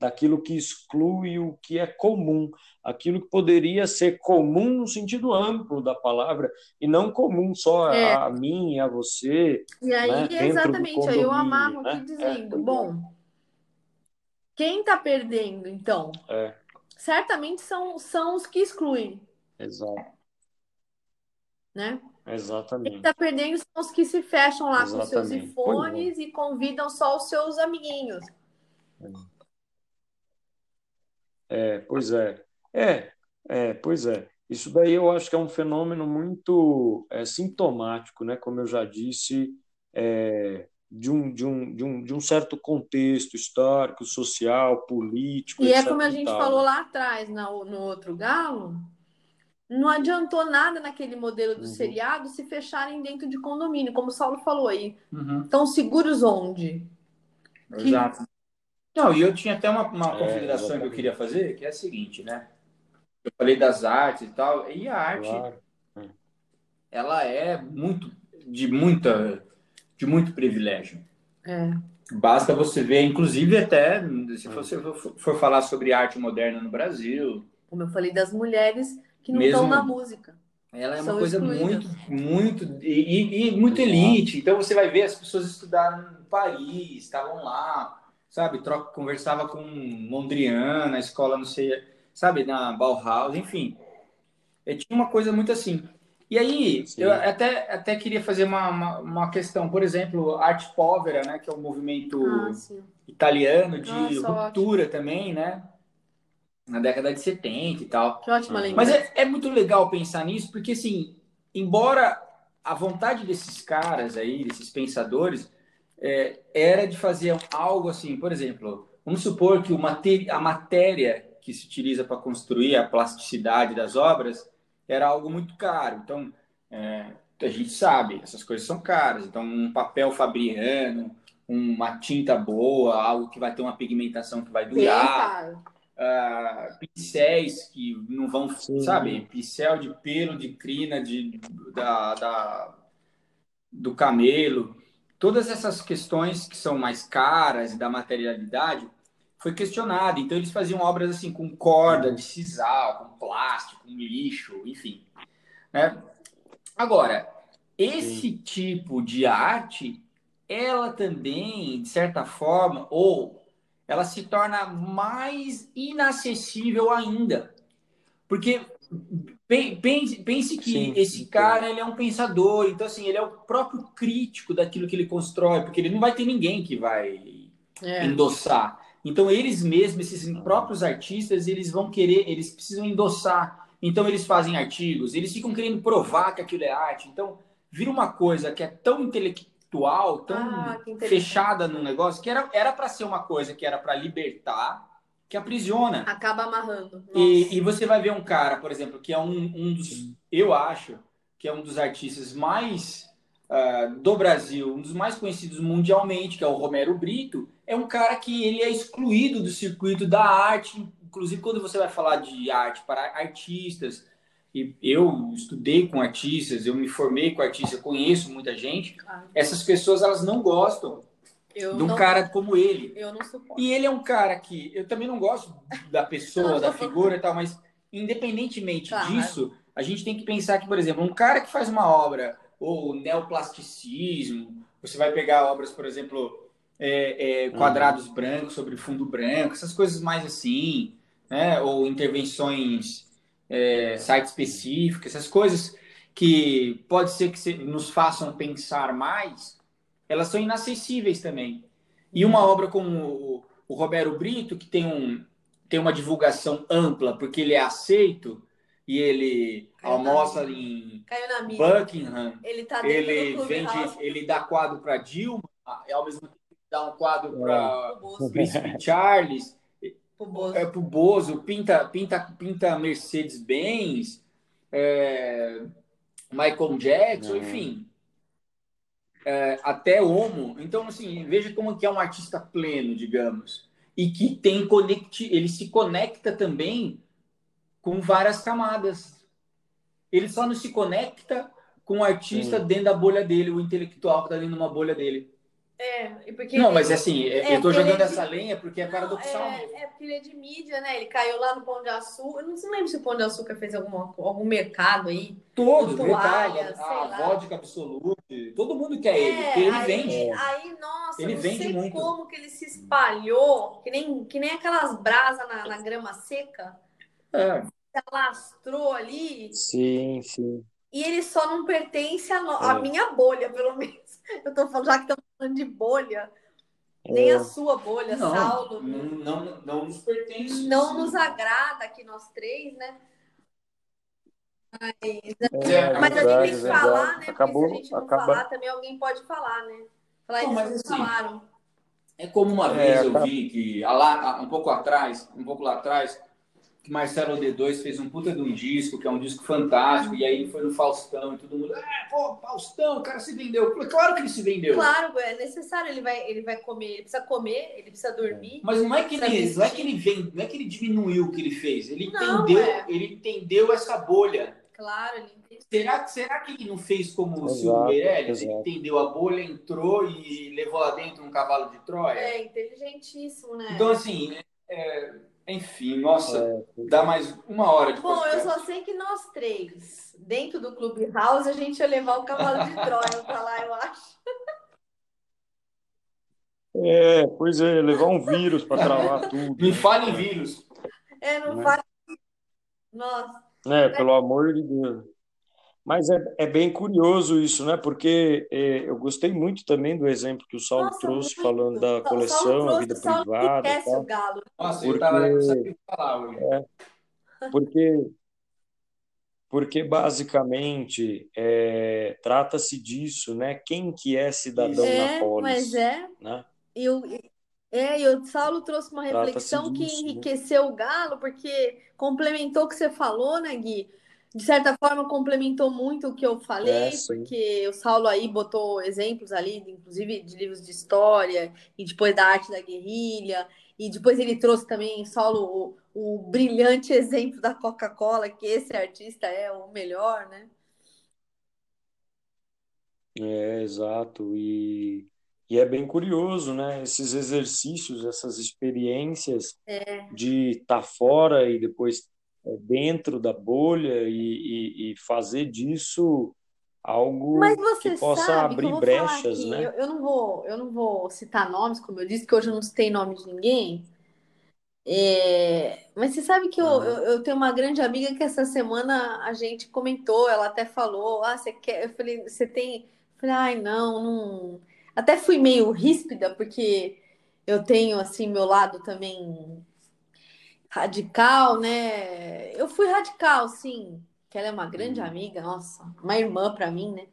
daquilo que exclui o que é comum, aquilo que poderia ser comum no sentido amplo da palavra e não comum só é. a, mim e a você. E aí, né, exatamente, aí eu amarro né? aqui dizendo, é. bom, quem está perdendo, então? É. Certamente são, são os que excluem. Exato. Né? Exatamente. Quem está perdendo são os que se fecham lá Exatamente. com seus iPhones e convidam só os seus amiguinhos. É. É, pois é. É, é, pois é. Isso daí eu acho que é um fenômeno muito é, sintomático, né? Como eu já disse, é, de, um, de, um, de, um, de um certo contexto histórico, social, político. E é como a gente falou lá atrás, no, no outro galo, não adiantou nada naquele modelo do uhum. seriado se fecharem dentro de condomínio, como o Saulo falou aí. Uhum. Estão seguros onde? Exato. Não, e eu tinha até uma, uma é, configuração que eu queria fazer, que é a seguinte, né? Eu falei das artes e tal, e a arte, claro. ela é muito, de muita, de muito privilégio. É. Basta você ver, inclusive até, se você for, for falar sobre arte moderna no Brasil... Como eu falei das mulheres que não mesmo, estão na música. Ela é uma coisa excluídas. muito, muito, e, e muito elite. Então você vai ver as pessoas estudaram em Paris, estavam lá, sabe? Troca, conversava com Mondrian na escola, não sei, sabe? Na Bauhaus, enfim. Eu tinha uma coisa muito assim. E aí, Sim. eu até, até queria fazer uma, uma, uma, questão, por exemplo, arte povera, né? Que é um movimento ah, italiano de Nossa, ruptura ótimo. também, né? Na década de 70 e tal. Que ótima lembrança. Mas é, é muito legal pensar nisso, porque assim, embora a vontade desses caras aí, desses pensadores, é, era de fazer algo assim, por exemplo, vamos supor que a matéria que se utiliza para construir a plasticidade das obras era algo muito caro. Então, é, a gente sabe, essas coisas são caras. Então, um papel fabriano, uma tinta boa, algo que vai ter uma pigmentação que vai durar. Uh, pincéis que não vão, Sim. sabe? Pincel de pelo, de crina, de, da, da do camelo todas essas questões que são mais caras e da materialidade foi questionado. Então eles faziam obras assim com corda de sisal, com plástico, com lixo, enfim. Né? Agora, esse Sim. tipo de arte, ela também, de certa forma, ou ela se torna mais inacessível ainda. Porque pense, pense que sim, esse cara ele é um pensador, então assim, ele é o próprio crítico daquilo que ele constrói, porque ele não vai ter ninguém que vai é. endossar. Então eles mesmos, esses próprios artistas, eles vão querer, eles precisam endossar. Então eles fazem artigos, eles ficam querendo provar que aquilo é arte. Então vira uma coisa que é tão intelectual, tão ah, fechada no negócio, que era era para ser uma coisa que era para libertar, que aprisiona. Acaba amarrando. E, e, você vai ver um cara, por exemplo, que é um, um dos, eu acho, que é um dos artistas mais uh, do Brasil, um dos mais conhecidos mundialmente, que é o Romero Brito, é um cara que ele é excluído do circuito da arte, inclusive quando você vai falar de arte para artistas, e eu estudei com artistas, eu me formei com artistas, conheço muita gente, essas pessoas elas não gostam eu de um não, cara como ele. Eu não suporto. E ele é um cara que eu também não gosto da pessoa, da figura e tal, mas independentemente tá, disso, a gente tem que pensar que, por exemplo, um cara que faz uma obra ou neoplasticismo, você vai pegar obras, por exemplo, é, é, quadrados uhum. brancos sobre fundo branco, essas coisas mais assim, né? Ou intervenções é, site específicas, essas coisas que pode ser que nos façam pensar mais, elas são inacessíveis também. E uma obra como o, Roberto Brito, que tem, um, tem uma divulgação ampla, porque ele é aceito e ele Caiu almoça em Buckingham, ele, tá ele vende, ele dá quadro para Dilma, e ao mesmo tempo dá um quadro para o Príncipe Charles, é pro Bozo, pinta, pinta, pinta Mercedes-Benz, é, Michael Jackson, enfim. É, até homo. Então, assim, veja como que é um artista pleno, digamos. E que tem conect... ele se conecta também com várias camadas. Ele só não se conecta com o artista Sim. dentro da bolha dele, o intelectual que está dentro de uma bolha dele. É, porque não, mas assim, é, é eu tô jogando é de... essa lenha porque é paradoxal. É, é, porque ele é de mídia, né? Ele caiu lá no Pão de Açúcar. Eu não se lembro se o Pão de Açúcar fez alguma, algum mercado aí. Todos, toalha, mercado, a vodka absolute. Todo mundo quer ele, porque ele aí, vende. Aí, nossa, ele não vende sei muito. como que ele se espalhou, que nem, que nem aquelas brasas na, na grama seca. É. Se alastrou ali. Sim, sim. E ele só não pertence à, minha bolha, pelo menos. Eu tô falando, já que estamos falando de bolha, nem a é. sua bolha, não, Saulo. Não, não, não nos pertence. Não nos agrada aqui nós três, né? Mas, é, mas a gente tem que falar, né? Acabou, Porque se a gente não acaba... falar, também alguém pode falar, né? Falar não, mas assim, falaram. É como uma é, vez eu vi que lá, um pouco atrás, um pouco lá atrás, que Marcelo D2 fez um puta de um disco, que é um disco fantástico, e aí ele foi no Faustão e todo mundo, ah, pô, Faustão, o cara se vendeu. Claro que ele se vendeu. Claro, é necessário, ele vai, ele vai comer, ele precisa comer, ele precisa dormir. Mas não é que ele, não é que ele vem, não é que ele diminuiu o que ele fez, ele não, entendeu, é. ele entendeu essa bolha. Claro, ele entendeu. Será, será que ele não fez como o Silvio Meirelles? Ele entendeu a bolha, entrou e levou lá dentro um cavalo de Troia? É, inteligentíssimo, né? Então, assim, é, enfim, nossa, é, dá mais uma hora de Bom, podcast. eu só sei que nós três, dentro do Clube House, a gente ia levar o cavalo de Troia para lá, eu acho. É, pois é, levar um vírus para travar tudo. Me fale em vírus. É, não né? fale. Nossa. É, pelo amor de Deus. Mas é, é bem curioso isso, né? Porque é, eu gostei muito também do exemplo que o Saulo Nossa, trouxe, muito. falando da coleção, a vida privada. E tal, o galo. Nossa, porque, eu tava falar hoje. É, porque, porque basicamente é, trata-se disso, né? Quem que é cidadão é, na polis? Mas é. Né? Eu, é, e o Saulo trouxe uma reflexão disso, que né? enriqueceu né? o galo, porque complementou o que você falou, né, Gui? De certa forma, complementou muito o que eu falei, é, porque o Saulo aí botou exemplos ali, inclusive de livros de história, e depois da arte da guerrilha, e depois ele trouxe também, Saulo, o, o brilhante exemplo da Coca-Cola, que esse artista é o melhor, né? É, exato. E, e é bem curioso, né? Esses exercícios, essas experiências é. de estar tá fora e depois dentro da bolha e, e, e fazer disso algo que possa abrir brechas, né? Eu, eu, não vou, eu não vou citar nomes, como eu disse, que hoje eu não citei nome de ninguém. É, mas você sabe que eu, eu, eu, tenho uma grande amiga que essa semana a gente comentou, ela até falou, ah, você quer? Eu falei, você tem. Eu falei, ai, não, não. Até fui meio ríspida, porque eu tenho assim meu lado também radical, né? Eu fui radical, sim, que ela é uma grande uhum. amiga, nossa, uma irmã para mim, né?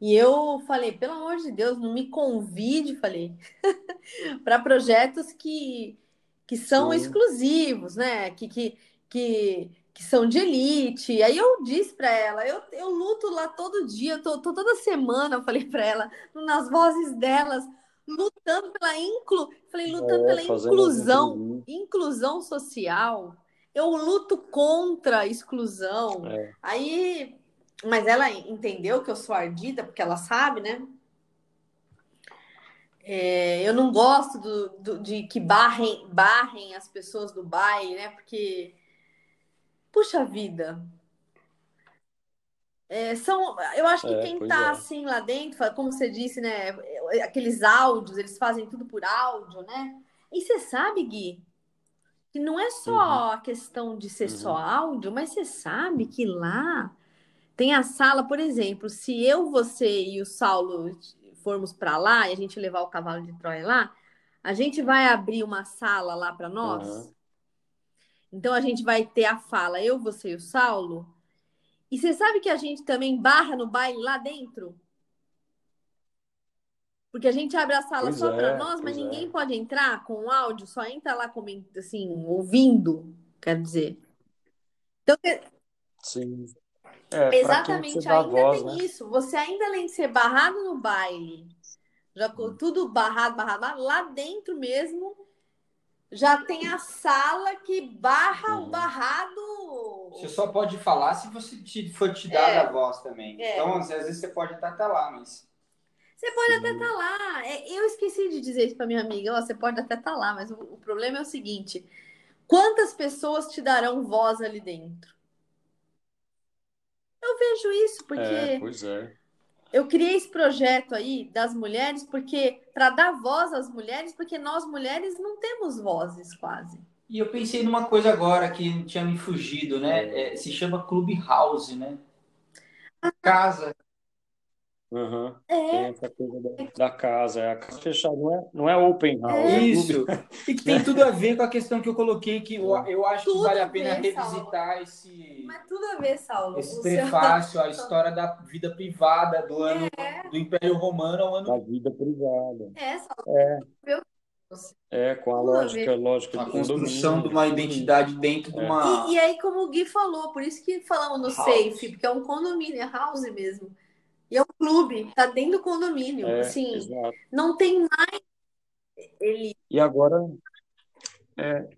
E eu falei, pelo amor de Deus, não me convide, falei, para projetos que, que são sim. exclusivos, né? Que, que, que, que são de elite. Aí eu disse para ela, eu, eu luto lá todo dia, tô, tô toda semana, eu falei para ela, nas vozes delas, lutando pela inclu, falei, lutando é, pela inclusão, inclusão social. Eu luto contra a exclusão. É. Aí, mas ela entendeu que eu sou ardida, porque ela sabe, né? É, eu não gosto do, do, de que barrem, barrem as pessoas do baile, né? Porque, puxa vida, é, são, eu acho que é, quem está é. assim lá dentro, como você disse, né? Aqueles áudios, eles fazem tudo por áudio, né? E você sabe, Gui, que não é só uhum. a questão de ser uhum. só áudio, mas você sabe que lá tem a sala, por exemplo, se eu, você e o Saulo formos para lá e a gente levar o cavalo de Troia lá, a gente vai abrir uma sala lá para nós. Uhum. Então a gente vai ter a fala, eu, você e o Saulo e você sabe que a gente também barra no baile lá dentro? Porque a gente abre a sala pois só é, para nós, mas ninguém é. pode entrar com o áudio, só entra lá assim, ouvindo, quer dizer. Então, Sim. É, exatamente, ainda voz, tem né? isso. Você ainda além de ser barrado no baile, já hum. tudo barrado, barrado, lá dentro mesmo, já tem a sala que barra uhum. o barrado você só pode falar se você te, for te dar é. a voz também. É. Então, às vezes você pode até estar tá lá, mas. Você pode Sim. até estar tá lá. É, eu esqueci de dizer isso para minha amiga. Oh, você pode até estar tá lá, mas o, o problema é o seguinte: quantas pessoas te darão voz ali dentro? Eu vejo isso porque. É, pois é. Eu criei esse projeto aí das mulheres porque para dar voz às mulheres, porque nós mulheres não temos vozes quase. E eu pensei numa coisa agora que tinha me fugido, né? É, se chama Clubhouse, né? Casa. Uhum. É. Tem essa coisa da, da, casa, é a casa fechada, não é, não é open house. É. é Isso. e que tem tudo a ver com a questão que eu coloquei, que eu, eu acho tudo que vale a pena ver, revisitar Saulo. esse. Mas tudo a ver, Saulo. Esse prefácio, seu... a história da vida privada do ano é. do Império Romano ao ano. Da vida privada. É, Saulo. É. É, com a lógica, lógica a construção de uma identidade dentro é. de uma. E, e, aí, como o Gui falou, por isso que falamos no house. safe, porque é um condomínio, é house mesmo. Clube, tá dentro do condomínio. É, assim, exato. não tem mais. Ele... E agora. É,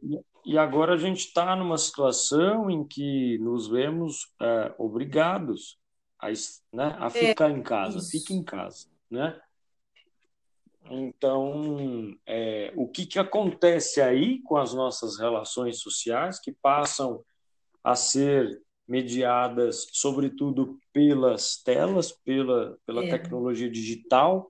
e agora a gente está numa situação em que nos vemos é, obrigados a, né, a é, ficar em casa. Fique em casa, né? Então, é, o que, que acontece aí com as nossas relações sociais, que passam a ser mediadas, sobretudo, pelas telas, pela, pela é. tecnologia digital,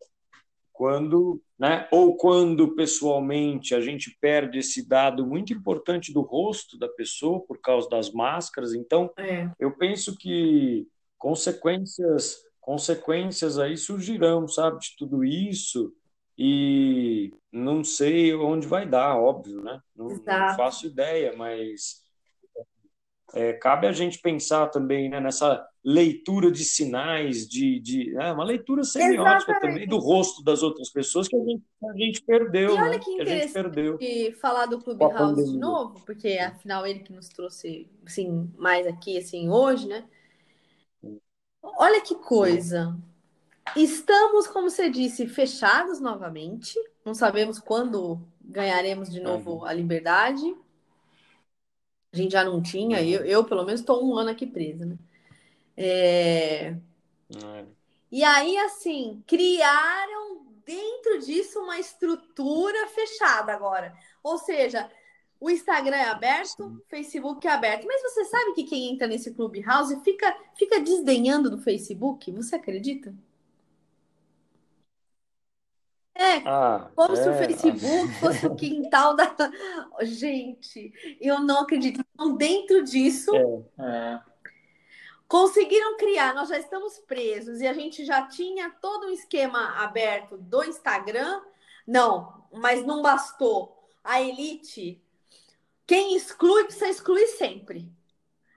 quando, né, ou quando pessoalmente a gente perde esse dado muito importante do rosto da pessoa por causa das máscaras. Então, é. eu penso que consequências consequências aí surgirão, sabe, de tudo isso e não sei onde vai dar, óbvio, né? Não, não faço ideia, mas é, cabe a gente pensar também né, nessa leitura de sinais, de, de né, uma leitura semiótica Exatamente. também do rosto das outras pessoas que a gente, a gente perdeu. E olha né? que, que a gente perdeu. falar do Clubhouse de novo, porque afinal ele que nos trouxe assim, mais aqui assim, hoje, né? Olha que coisa. Estamos, como você disse, fechados novamente. Não sabemos quando ganharemos de novo uhum. a liberdade. A gente já não tinha, eu, eu pelo menos estou um ano aqui presa, né? É... Uhum. E aí, assim, criaram dentro disso uma estrutura fechada agora. Ou seja, O Instagram é aberto, o Facebook é aberto. Mas você sabe que quem entra nesse Clubhouse fica, fica desdenhando do Facebook? Você acredita? É, Ah, como se o é. Facebook fosse o quintal da. Gente, eu não acredito. Então, dentro disso, É. conseguiram criar. Nós já estamos presos e a gente já tinha todo um esquema aberto do Instagram. Não, mas não bastou. A elite, quem exclui, precisa excluir sempre.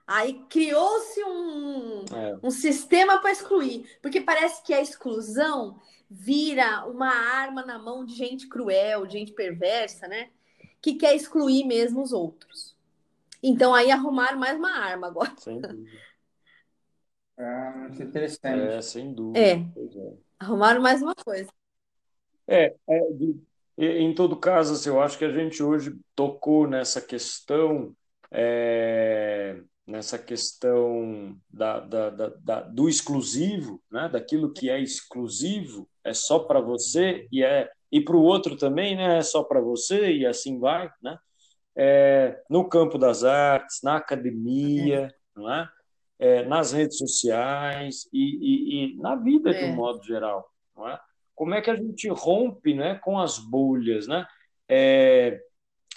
Aí criou-se um, É. um sistema para excluir, porque parece que a exclusão vira uma arma na mão de gente cruel, de gente perversa, né? Que quer excluir mesmo os outros. Então aí arrumaram mais uma arma agora. Sem dúvida. É muito interessante. É, sem dúvida. É. É. Arrumaram mais uma coisa. É, é, de- em todo caso, assim, eu acho que a gente hoje tocou nessa questão, é, nessa questão da, da, da, do exclusivo, né? Daquilo que é exclusivo, é só para você e é e para o outro também, né? É só para você e assim vai, né? É, no campo das artes, na academia, não é? É, nas redes sociais e, e, e na vida de um É. modo geral, não é? Como é que a gente rompe, né, com as bolhas, né? É,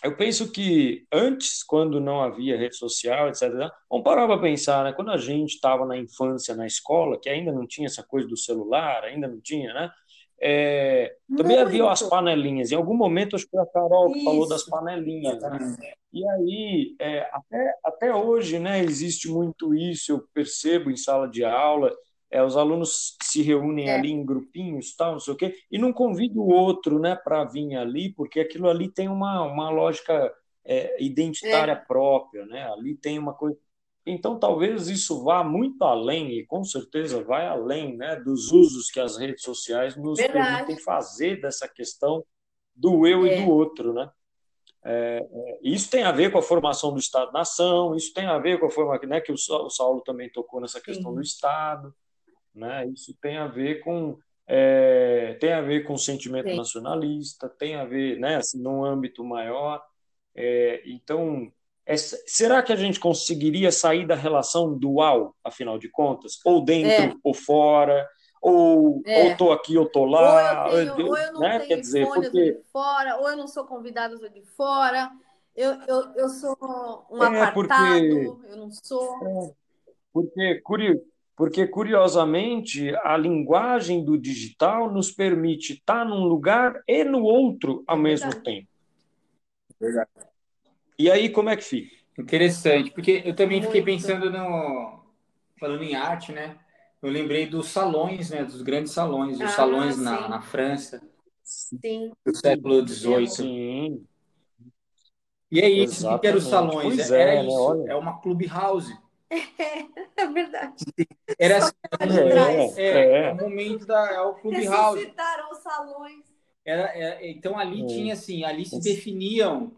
eu penso que antes, quando não havia rede social, etc., vamos parar para pensar, né? Quando a gente estava na infância, na escola, que ainda não tinha essa coisa do celular, ainda não tinha, né? É, também havia Muito. as panelinhas. Em algum momento, acho que foi a Carol que falou das Isso. panelinhas, né? E aí, é, até, até hoje, né, existe muito isso, eu percebo em sala de aula, é, os alunos se reúnem É. ali em grupinhos, tal, não sei o quê, e não convida o outro, né, para vir ali, porque aquilo ali tem uma, uma lógica é, identitária própria, né, ali tem uma coisa. Então, talvez isso vá muito além, e com certeza vai além, né, dos usos que as redes sociais nos Verdade. permitem fazer dessa questão do eu É. e do outro, né? Isso tem a ver com a formação do Estado-nação, isso tem a ver com a forma né, que o Saulo também tocou nessa questão Sim. do Estado, né? Isso tem a ver com é, tem a ver com o sentimento Sim. nacionalista, tem a ver, né, assim, num âmbito maior. É, então, é- será que a gente conseguiria sair da relação dual, afinal de contas, ou dentro É. ou fora, ou É. ou tô aqui ou tô Ou lá, eu, tenho, ou eu não né? tenho Quer dizer, fone, porque de fora, ou eu não sou eu sou de fora. Eu, eu, eu sou um É, porque- apartado, eu não sou. Porque, curi- porque, curiosamente, a linguagem do digital nos permite estar num lugar e no outro ao É mesmo verdade. tempo. Verdade. E aí, como é que fica? Interessante, porque eu também fiquei Muito. pensando no. Falando em arte, né? Eu lembrei dos salões, né? Dos grandes salões, os Ah, salões na, sim. na França Sim. do século XVIII. Sim, E é isso, o que eram os salões? Pois Era é, né? isso, Olha. é uma clubhouse. É verdade. Era assim, Ali atrás. é, é. é o momento da é o clubhouse. Ressuscitaram os salões. Era, é, então ali Hum. tinha assim, ali se definiam,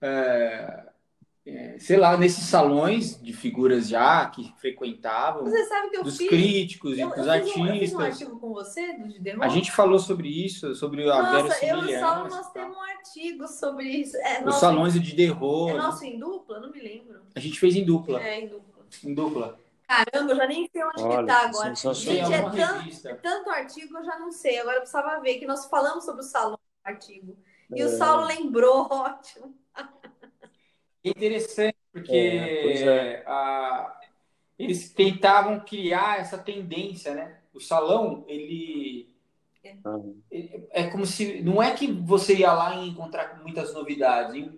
é, é, sei lá, nesses salões de figuras já que frequentavam, Você sabe que eu dos fiz. críticos e Eu, dos eu, fiz um, eu fiz um artistas. artigo com você, do de A gente falou sobre isso, sobre a Nossa, eu e o Saulo, nós temos um artigo sobre isso. É os nosso, salões de terror. é né? nosso em dupla? Não me lembro. A gente fez em dupla, É, em dupla. Em dupla. Caramba, eu já nem sei onde Olha, que tá que agora. sensacional. Gente, é tanto, revista. tanto artigo, eu já não sei. Agora eu precisava ver que nós falamos sobre o salão artigo. E o É. Saulo lembrou, ótimo. É interessante porque É, é. a- eles tentavam criar essa tendência, né? O salão, ele Uhum. é como se não é que você ia lá e encontrar muitas novidades,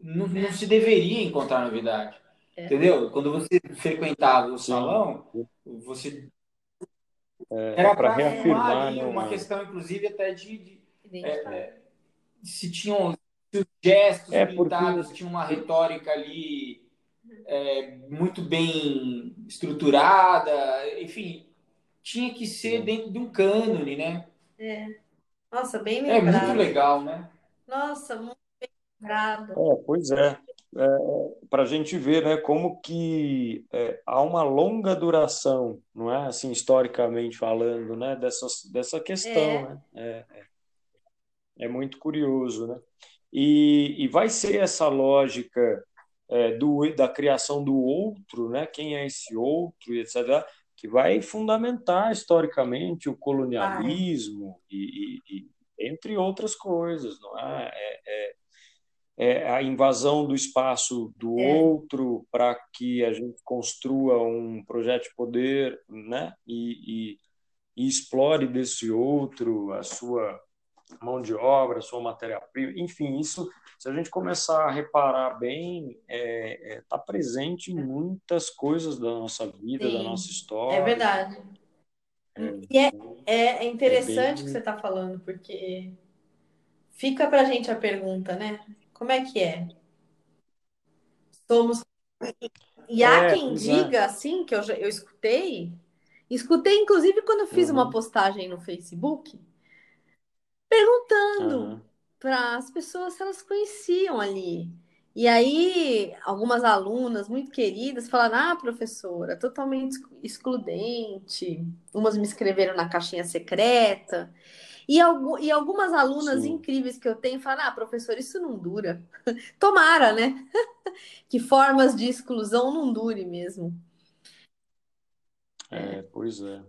não, não se deveria encontrar novidade, É. entendeu? Quando você frequentava o Sim. salão, você É, era para reafirmar, ali né, uma questão, inclusive até de, de- Identidade. se tinham se os gestos É, porque- pintados tinham uma retórica ali é, muito bem estruturada, enfim, tinha que ser Sim. dentro de um cânone, né? Nossa, bem É lembrado. muito legal, né? Nossa, muito bem lembrado. É, pois é. Para a gente ver, né, como que é, há uma longa duração, não é, assim, historicamente falando, né, dessa, dessa questão, É. né? É, é, é muito curioso, né? E, e vai ser essa lógica é, do, da criação do outro, né? quem é esse outro, etc., que vai fundamentar historicamente o colonialismo e, e, e, entre outras coisas, não é? é, é, é a invasão do espaço do é. outro para que a gente construa um projeto de poder, né? E, e explore desse outro a sua mão de obra, a sua matéria-prima, enfim, isso se a gente começar a reparar bem, está é, é, tá presente em muitas coisas da nossa vida, Sim, da nossa história. É verdade. É, e é, é, é interessante o bem... que você está falando, porque fica para a gente a pergunta, né? Como é que é? Somos. E há é, quem diga, assim, que eu, eu escutei, escutei inclusive quando eu fiz uhum. uma postagem no Facebook, perguntando. Uhum para as pessoas se elas conheciam ali. E aí, algumas alunas muito queridas falaram: Ah, professora, totalmente excludente. Umas me escreveram na caixinha secreta. E, e algumas alunas Sim. incríveis que eu tenho falaram: Ah, professor, isso não dura. Tomara, né? que formas de exclusão não dure mesmo. É, pois é.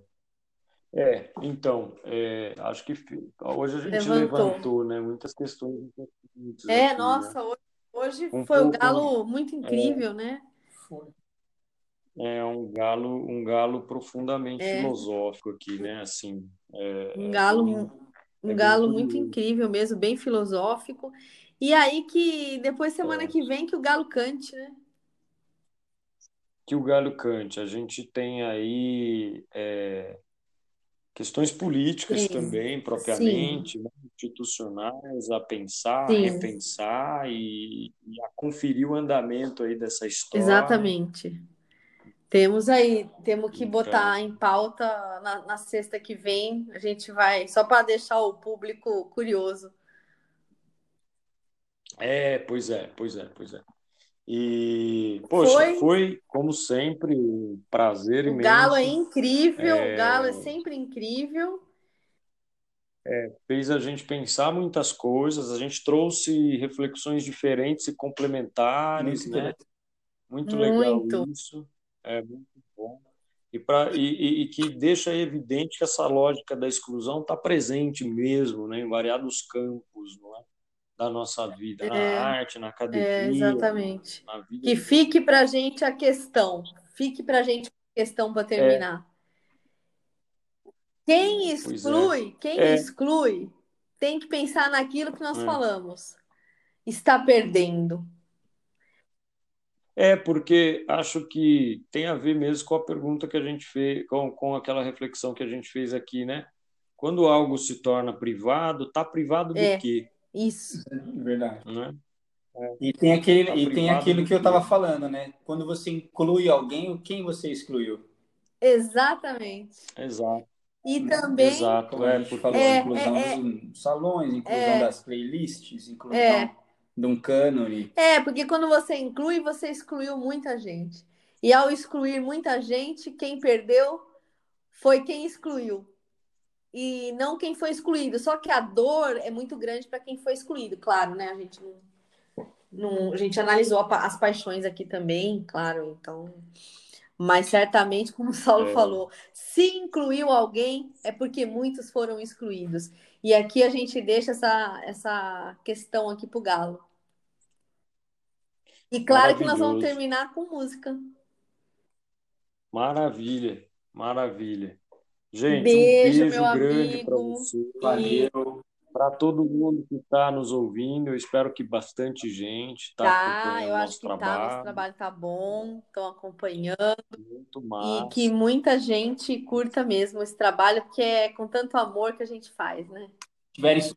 É, então, é, acho que hoje a gente levantou, levantou né, muitas questões É, aqui, né? nossa, né? hoje, um foi pouco, um galo muito é. incrível, é, né? Foi. É um galo, um galo profundamente é. filosófico aqui, né? Assim, é, um galo, bem, um galo muito incrível mesmo, bem filosófico. E aí que depois semana que vem que o galo cante, né? Que o galo cante. A gente tem aí questões políticas Sim. também, propriamente, né, institucionais, a pensar, Sim. a repensar e, e, a conferir o andamento aí dessa história. Exatamente. Temos aí, temos que então... botar em pauta na, na sexta que vem, a gente vai, só para deixar o público curioso. É, pois é, pois é, pois é. E, poxa, foi, foi como sempre, um prazer o imenso. O Galo é incrível, é... o Galo é sempre incrível. É, fez a gente pensar muitas coisas, a gente trouxe reflexões diferentes e complementares, muito né? Muito legal muito. isso, é muito bom. E, pra, e, e, que deixa evidente que essa lógica da exclusão está presente mesmo, né, em variados campos, não é? da nossa vida, na é, arte, na academia. É, exatamente. Na vida que fique para a gente a questão. Fique para a gente a questão para terminar. É. Quem exclui, é. quem é. exclui, tem que pensar naquilo que nós é. falamos. Está perdendo. É, porque acho que tem a ver mesmo com a pergunta que a gente fez, com, com aquela reflexão que a gente fez aqui, né? Quando algo se torna privado, tá privado do é. quê? Isso. É verdade. Né? É. E tem aquele tá e tem aquilo que eu estava falando, né? Quando você inclui alguém, quem você excluiu? Exatamente. Exato. E também. Exato, é, gente falou, é, inclusão é, dos salões, inclusão é, das playlists, inclusão é. De um cânone. É, porque quando você inclui, você excluiu muita gente. E ao excluir muita gente, quem perdeu foi quem excluiu e não quem foi excluído. Só que a dor é muito grande para quem foi excluído, claro, né? A gente não, a gente analisou as paixões aqui também, claro, então. Mas certamente, como o Saulo é. falou, se incluiu alguém, é porque muitos foram excluídos. E aqui a gente deixa essa, essa questão aqui para o Galo. E claro que nós vamos terminar com música. Maravilha, maravilha. Gente, beijo, um beijo grande para você. Valeu. Para todo mundo que está nos ouvindo, eu espero que bastante gente está tá, acompanhando eu acho que trabalho. Tá, nosso trabalho está bom, estão acompanhando. Muito massa. E que muita gente curta mesmo esse trabalho, porque é com tanto amor que a gente faz, né? Tiverem é,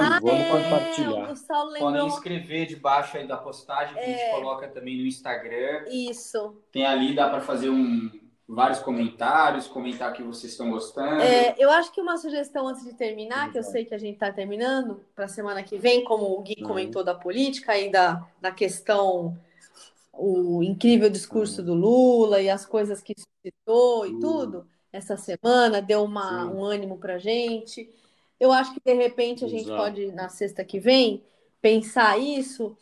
ah, vamos é, compartilhar. Podem escrever debaixo aí da postagem que é, a gente é. coloca também no Instagram. Isso. Tem ali, dá para fazer um, vários comentários, comentar que vocês estão gostando. É, eu acho que uma sugestão antes de terminar, que eu sei que a gente está terminando, para a semana que vem, como o Gui uhum. comentou da política e da, da questão, o incrível discurso uhum. do Lula e as coisas que citou e tudo, essa semana deu uma, um ânimo para a gente. Eu acho que de repente a gente Exato. pode, na sexta que vem, pensar isso.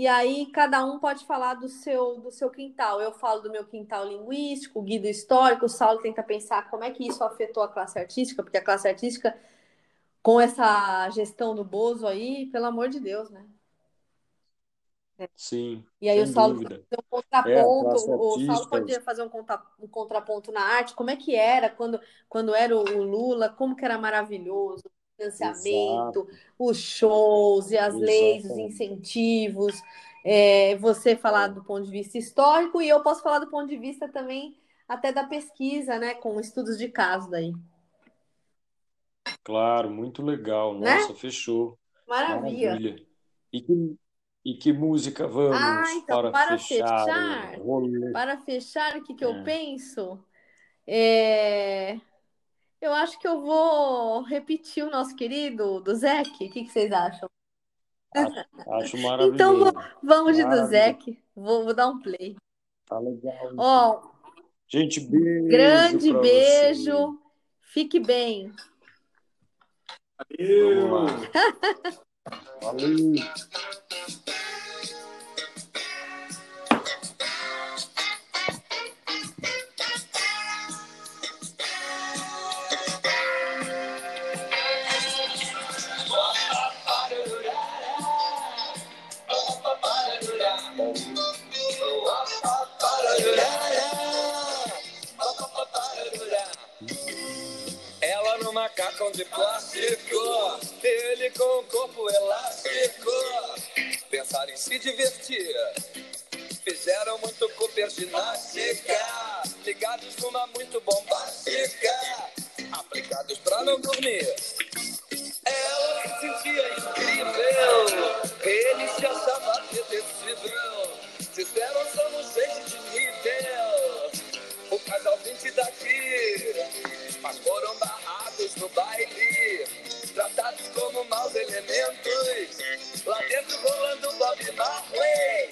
E aí cada um pode falar do seu do seu quintal. Eu falo do meu quintal linguístico, o guido histórico, o Saulo tenta pensar como é que isso afetou a classe artística, porque a classe artística com essa gestão do Bozo aí, pelo amor de Deus, né? Sim. E aí o Saulo fazer um contraponto, é, o Saulo podia fazer um, contra, um, contraponto na arte, como é que era quando, quando era o Lula, como que era maravilhoso, o financiamento, Exato. os shows e as Exato. leis, os incentivos. É, você falar do ponto de vista histórico e eu posso falar do ponto de vista também até da pesquisa, né, com estudos de caso daí. Claro, muito legal. Né? Nossa, né? fechou. Maravilha. Maravilha. E que e que música vamos ah, então, para, para fechar? fechar para fechar, o que, que é. eu penso? É... Eu acho que eu vou repetir o nosso querido do Zeke. O que, que vocês acham? Acho, acho maravilhoso. então vamos de do Zeke. Vou, vou, dar um play. Tá legal. Ó, Gente, beijo. Grande beijo. Você. Fique bem. Valeu. Valeu. Macacão de plástico, ele com o corpo elástico. Pensar em se divertir, fizeram muito Cooper ginástica, ligados numa muito bombástica, aplicados pra não dormir. Ela se sentia incrível, ele se achava detestível. Disseram somos gente de nível, o casal 20 daqui, mas foram barrados no baile, tratados como maus elementos. Lá dentro rolando Bob Marley,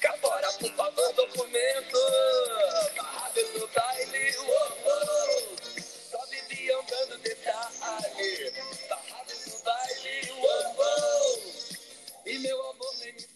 cá fora por favor documento. Barrados no baile, oh, oh. só viviam dando detalhe. Barrados no baile, oh, oh. e meu amor nem me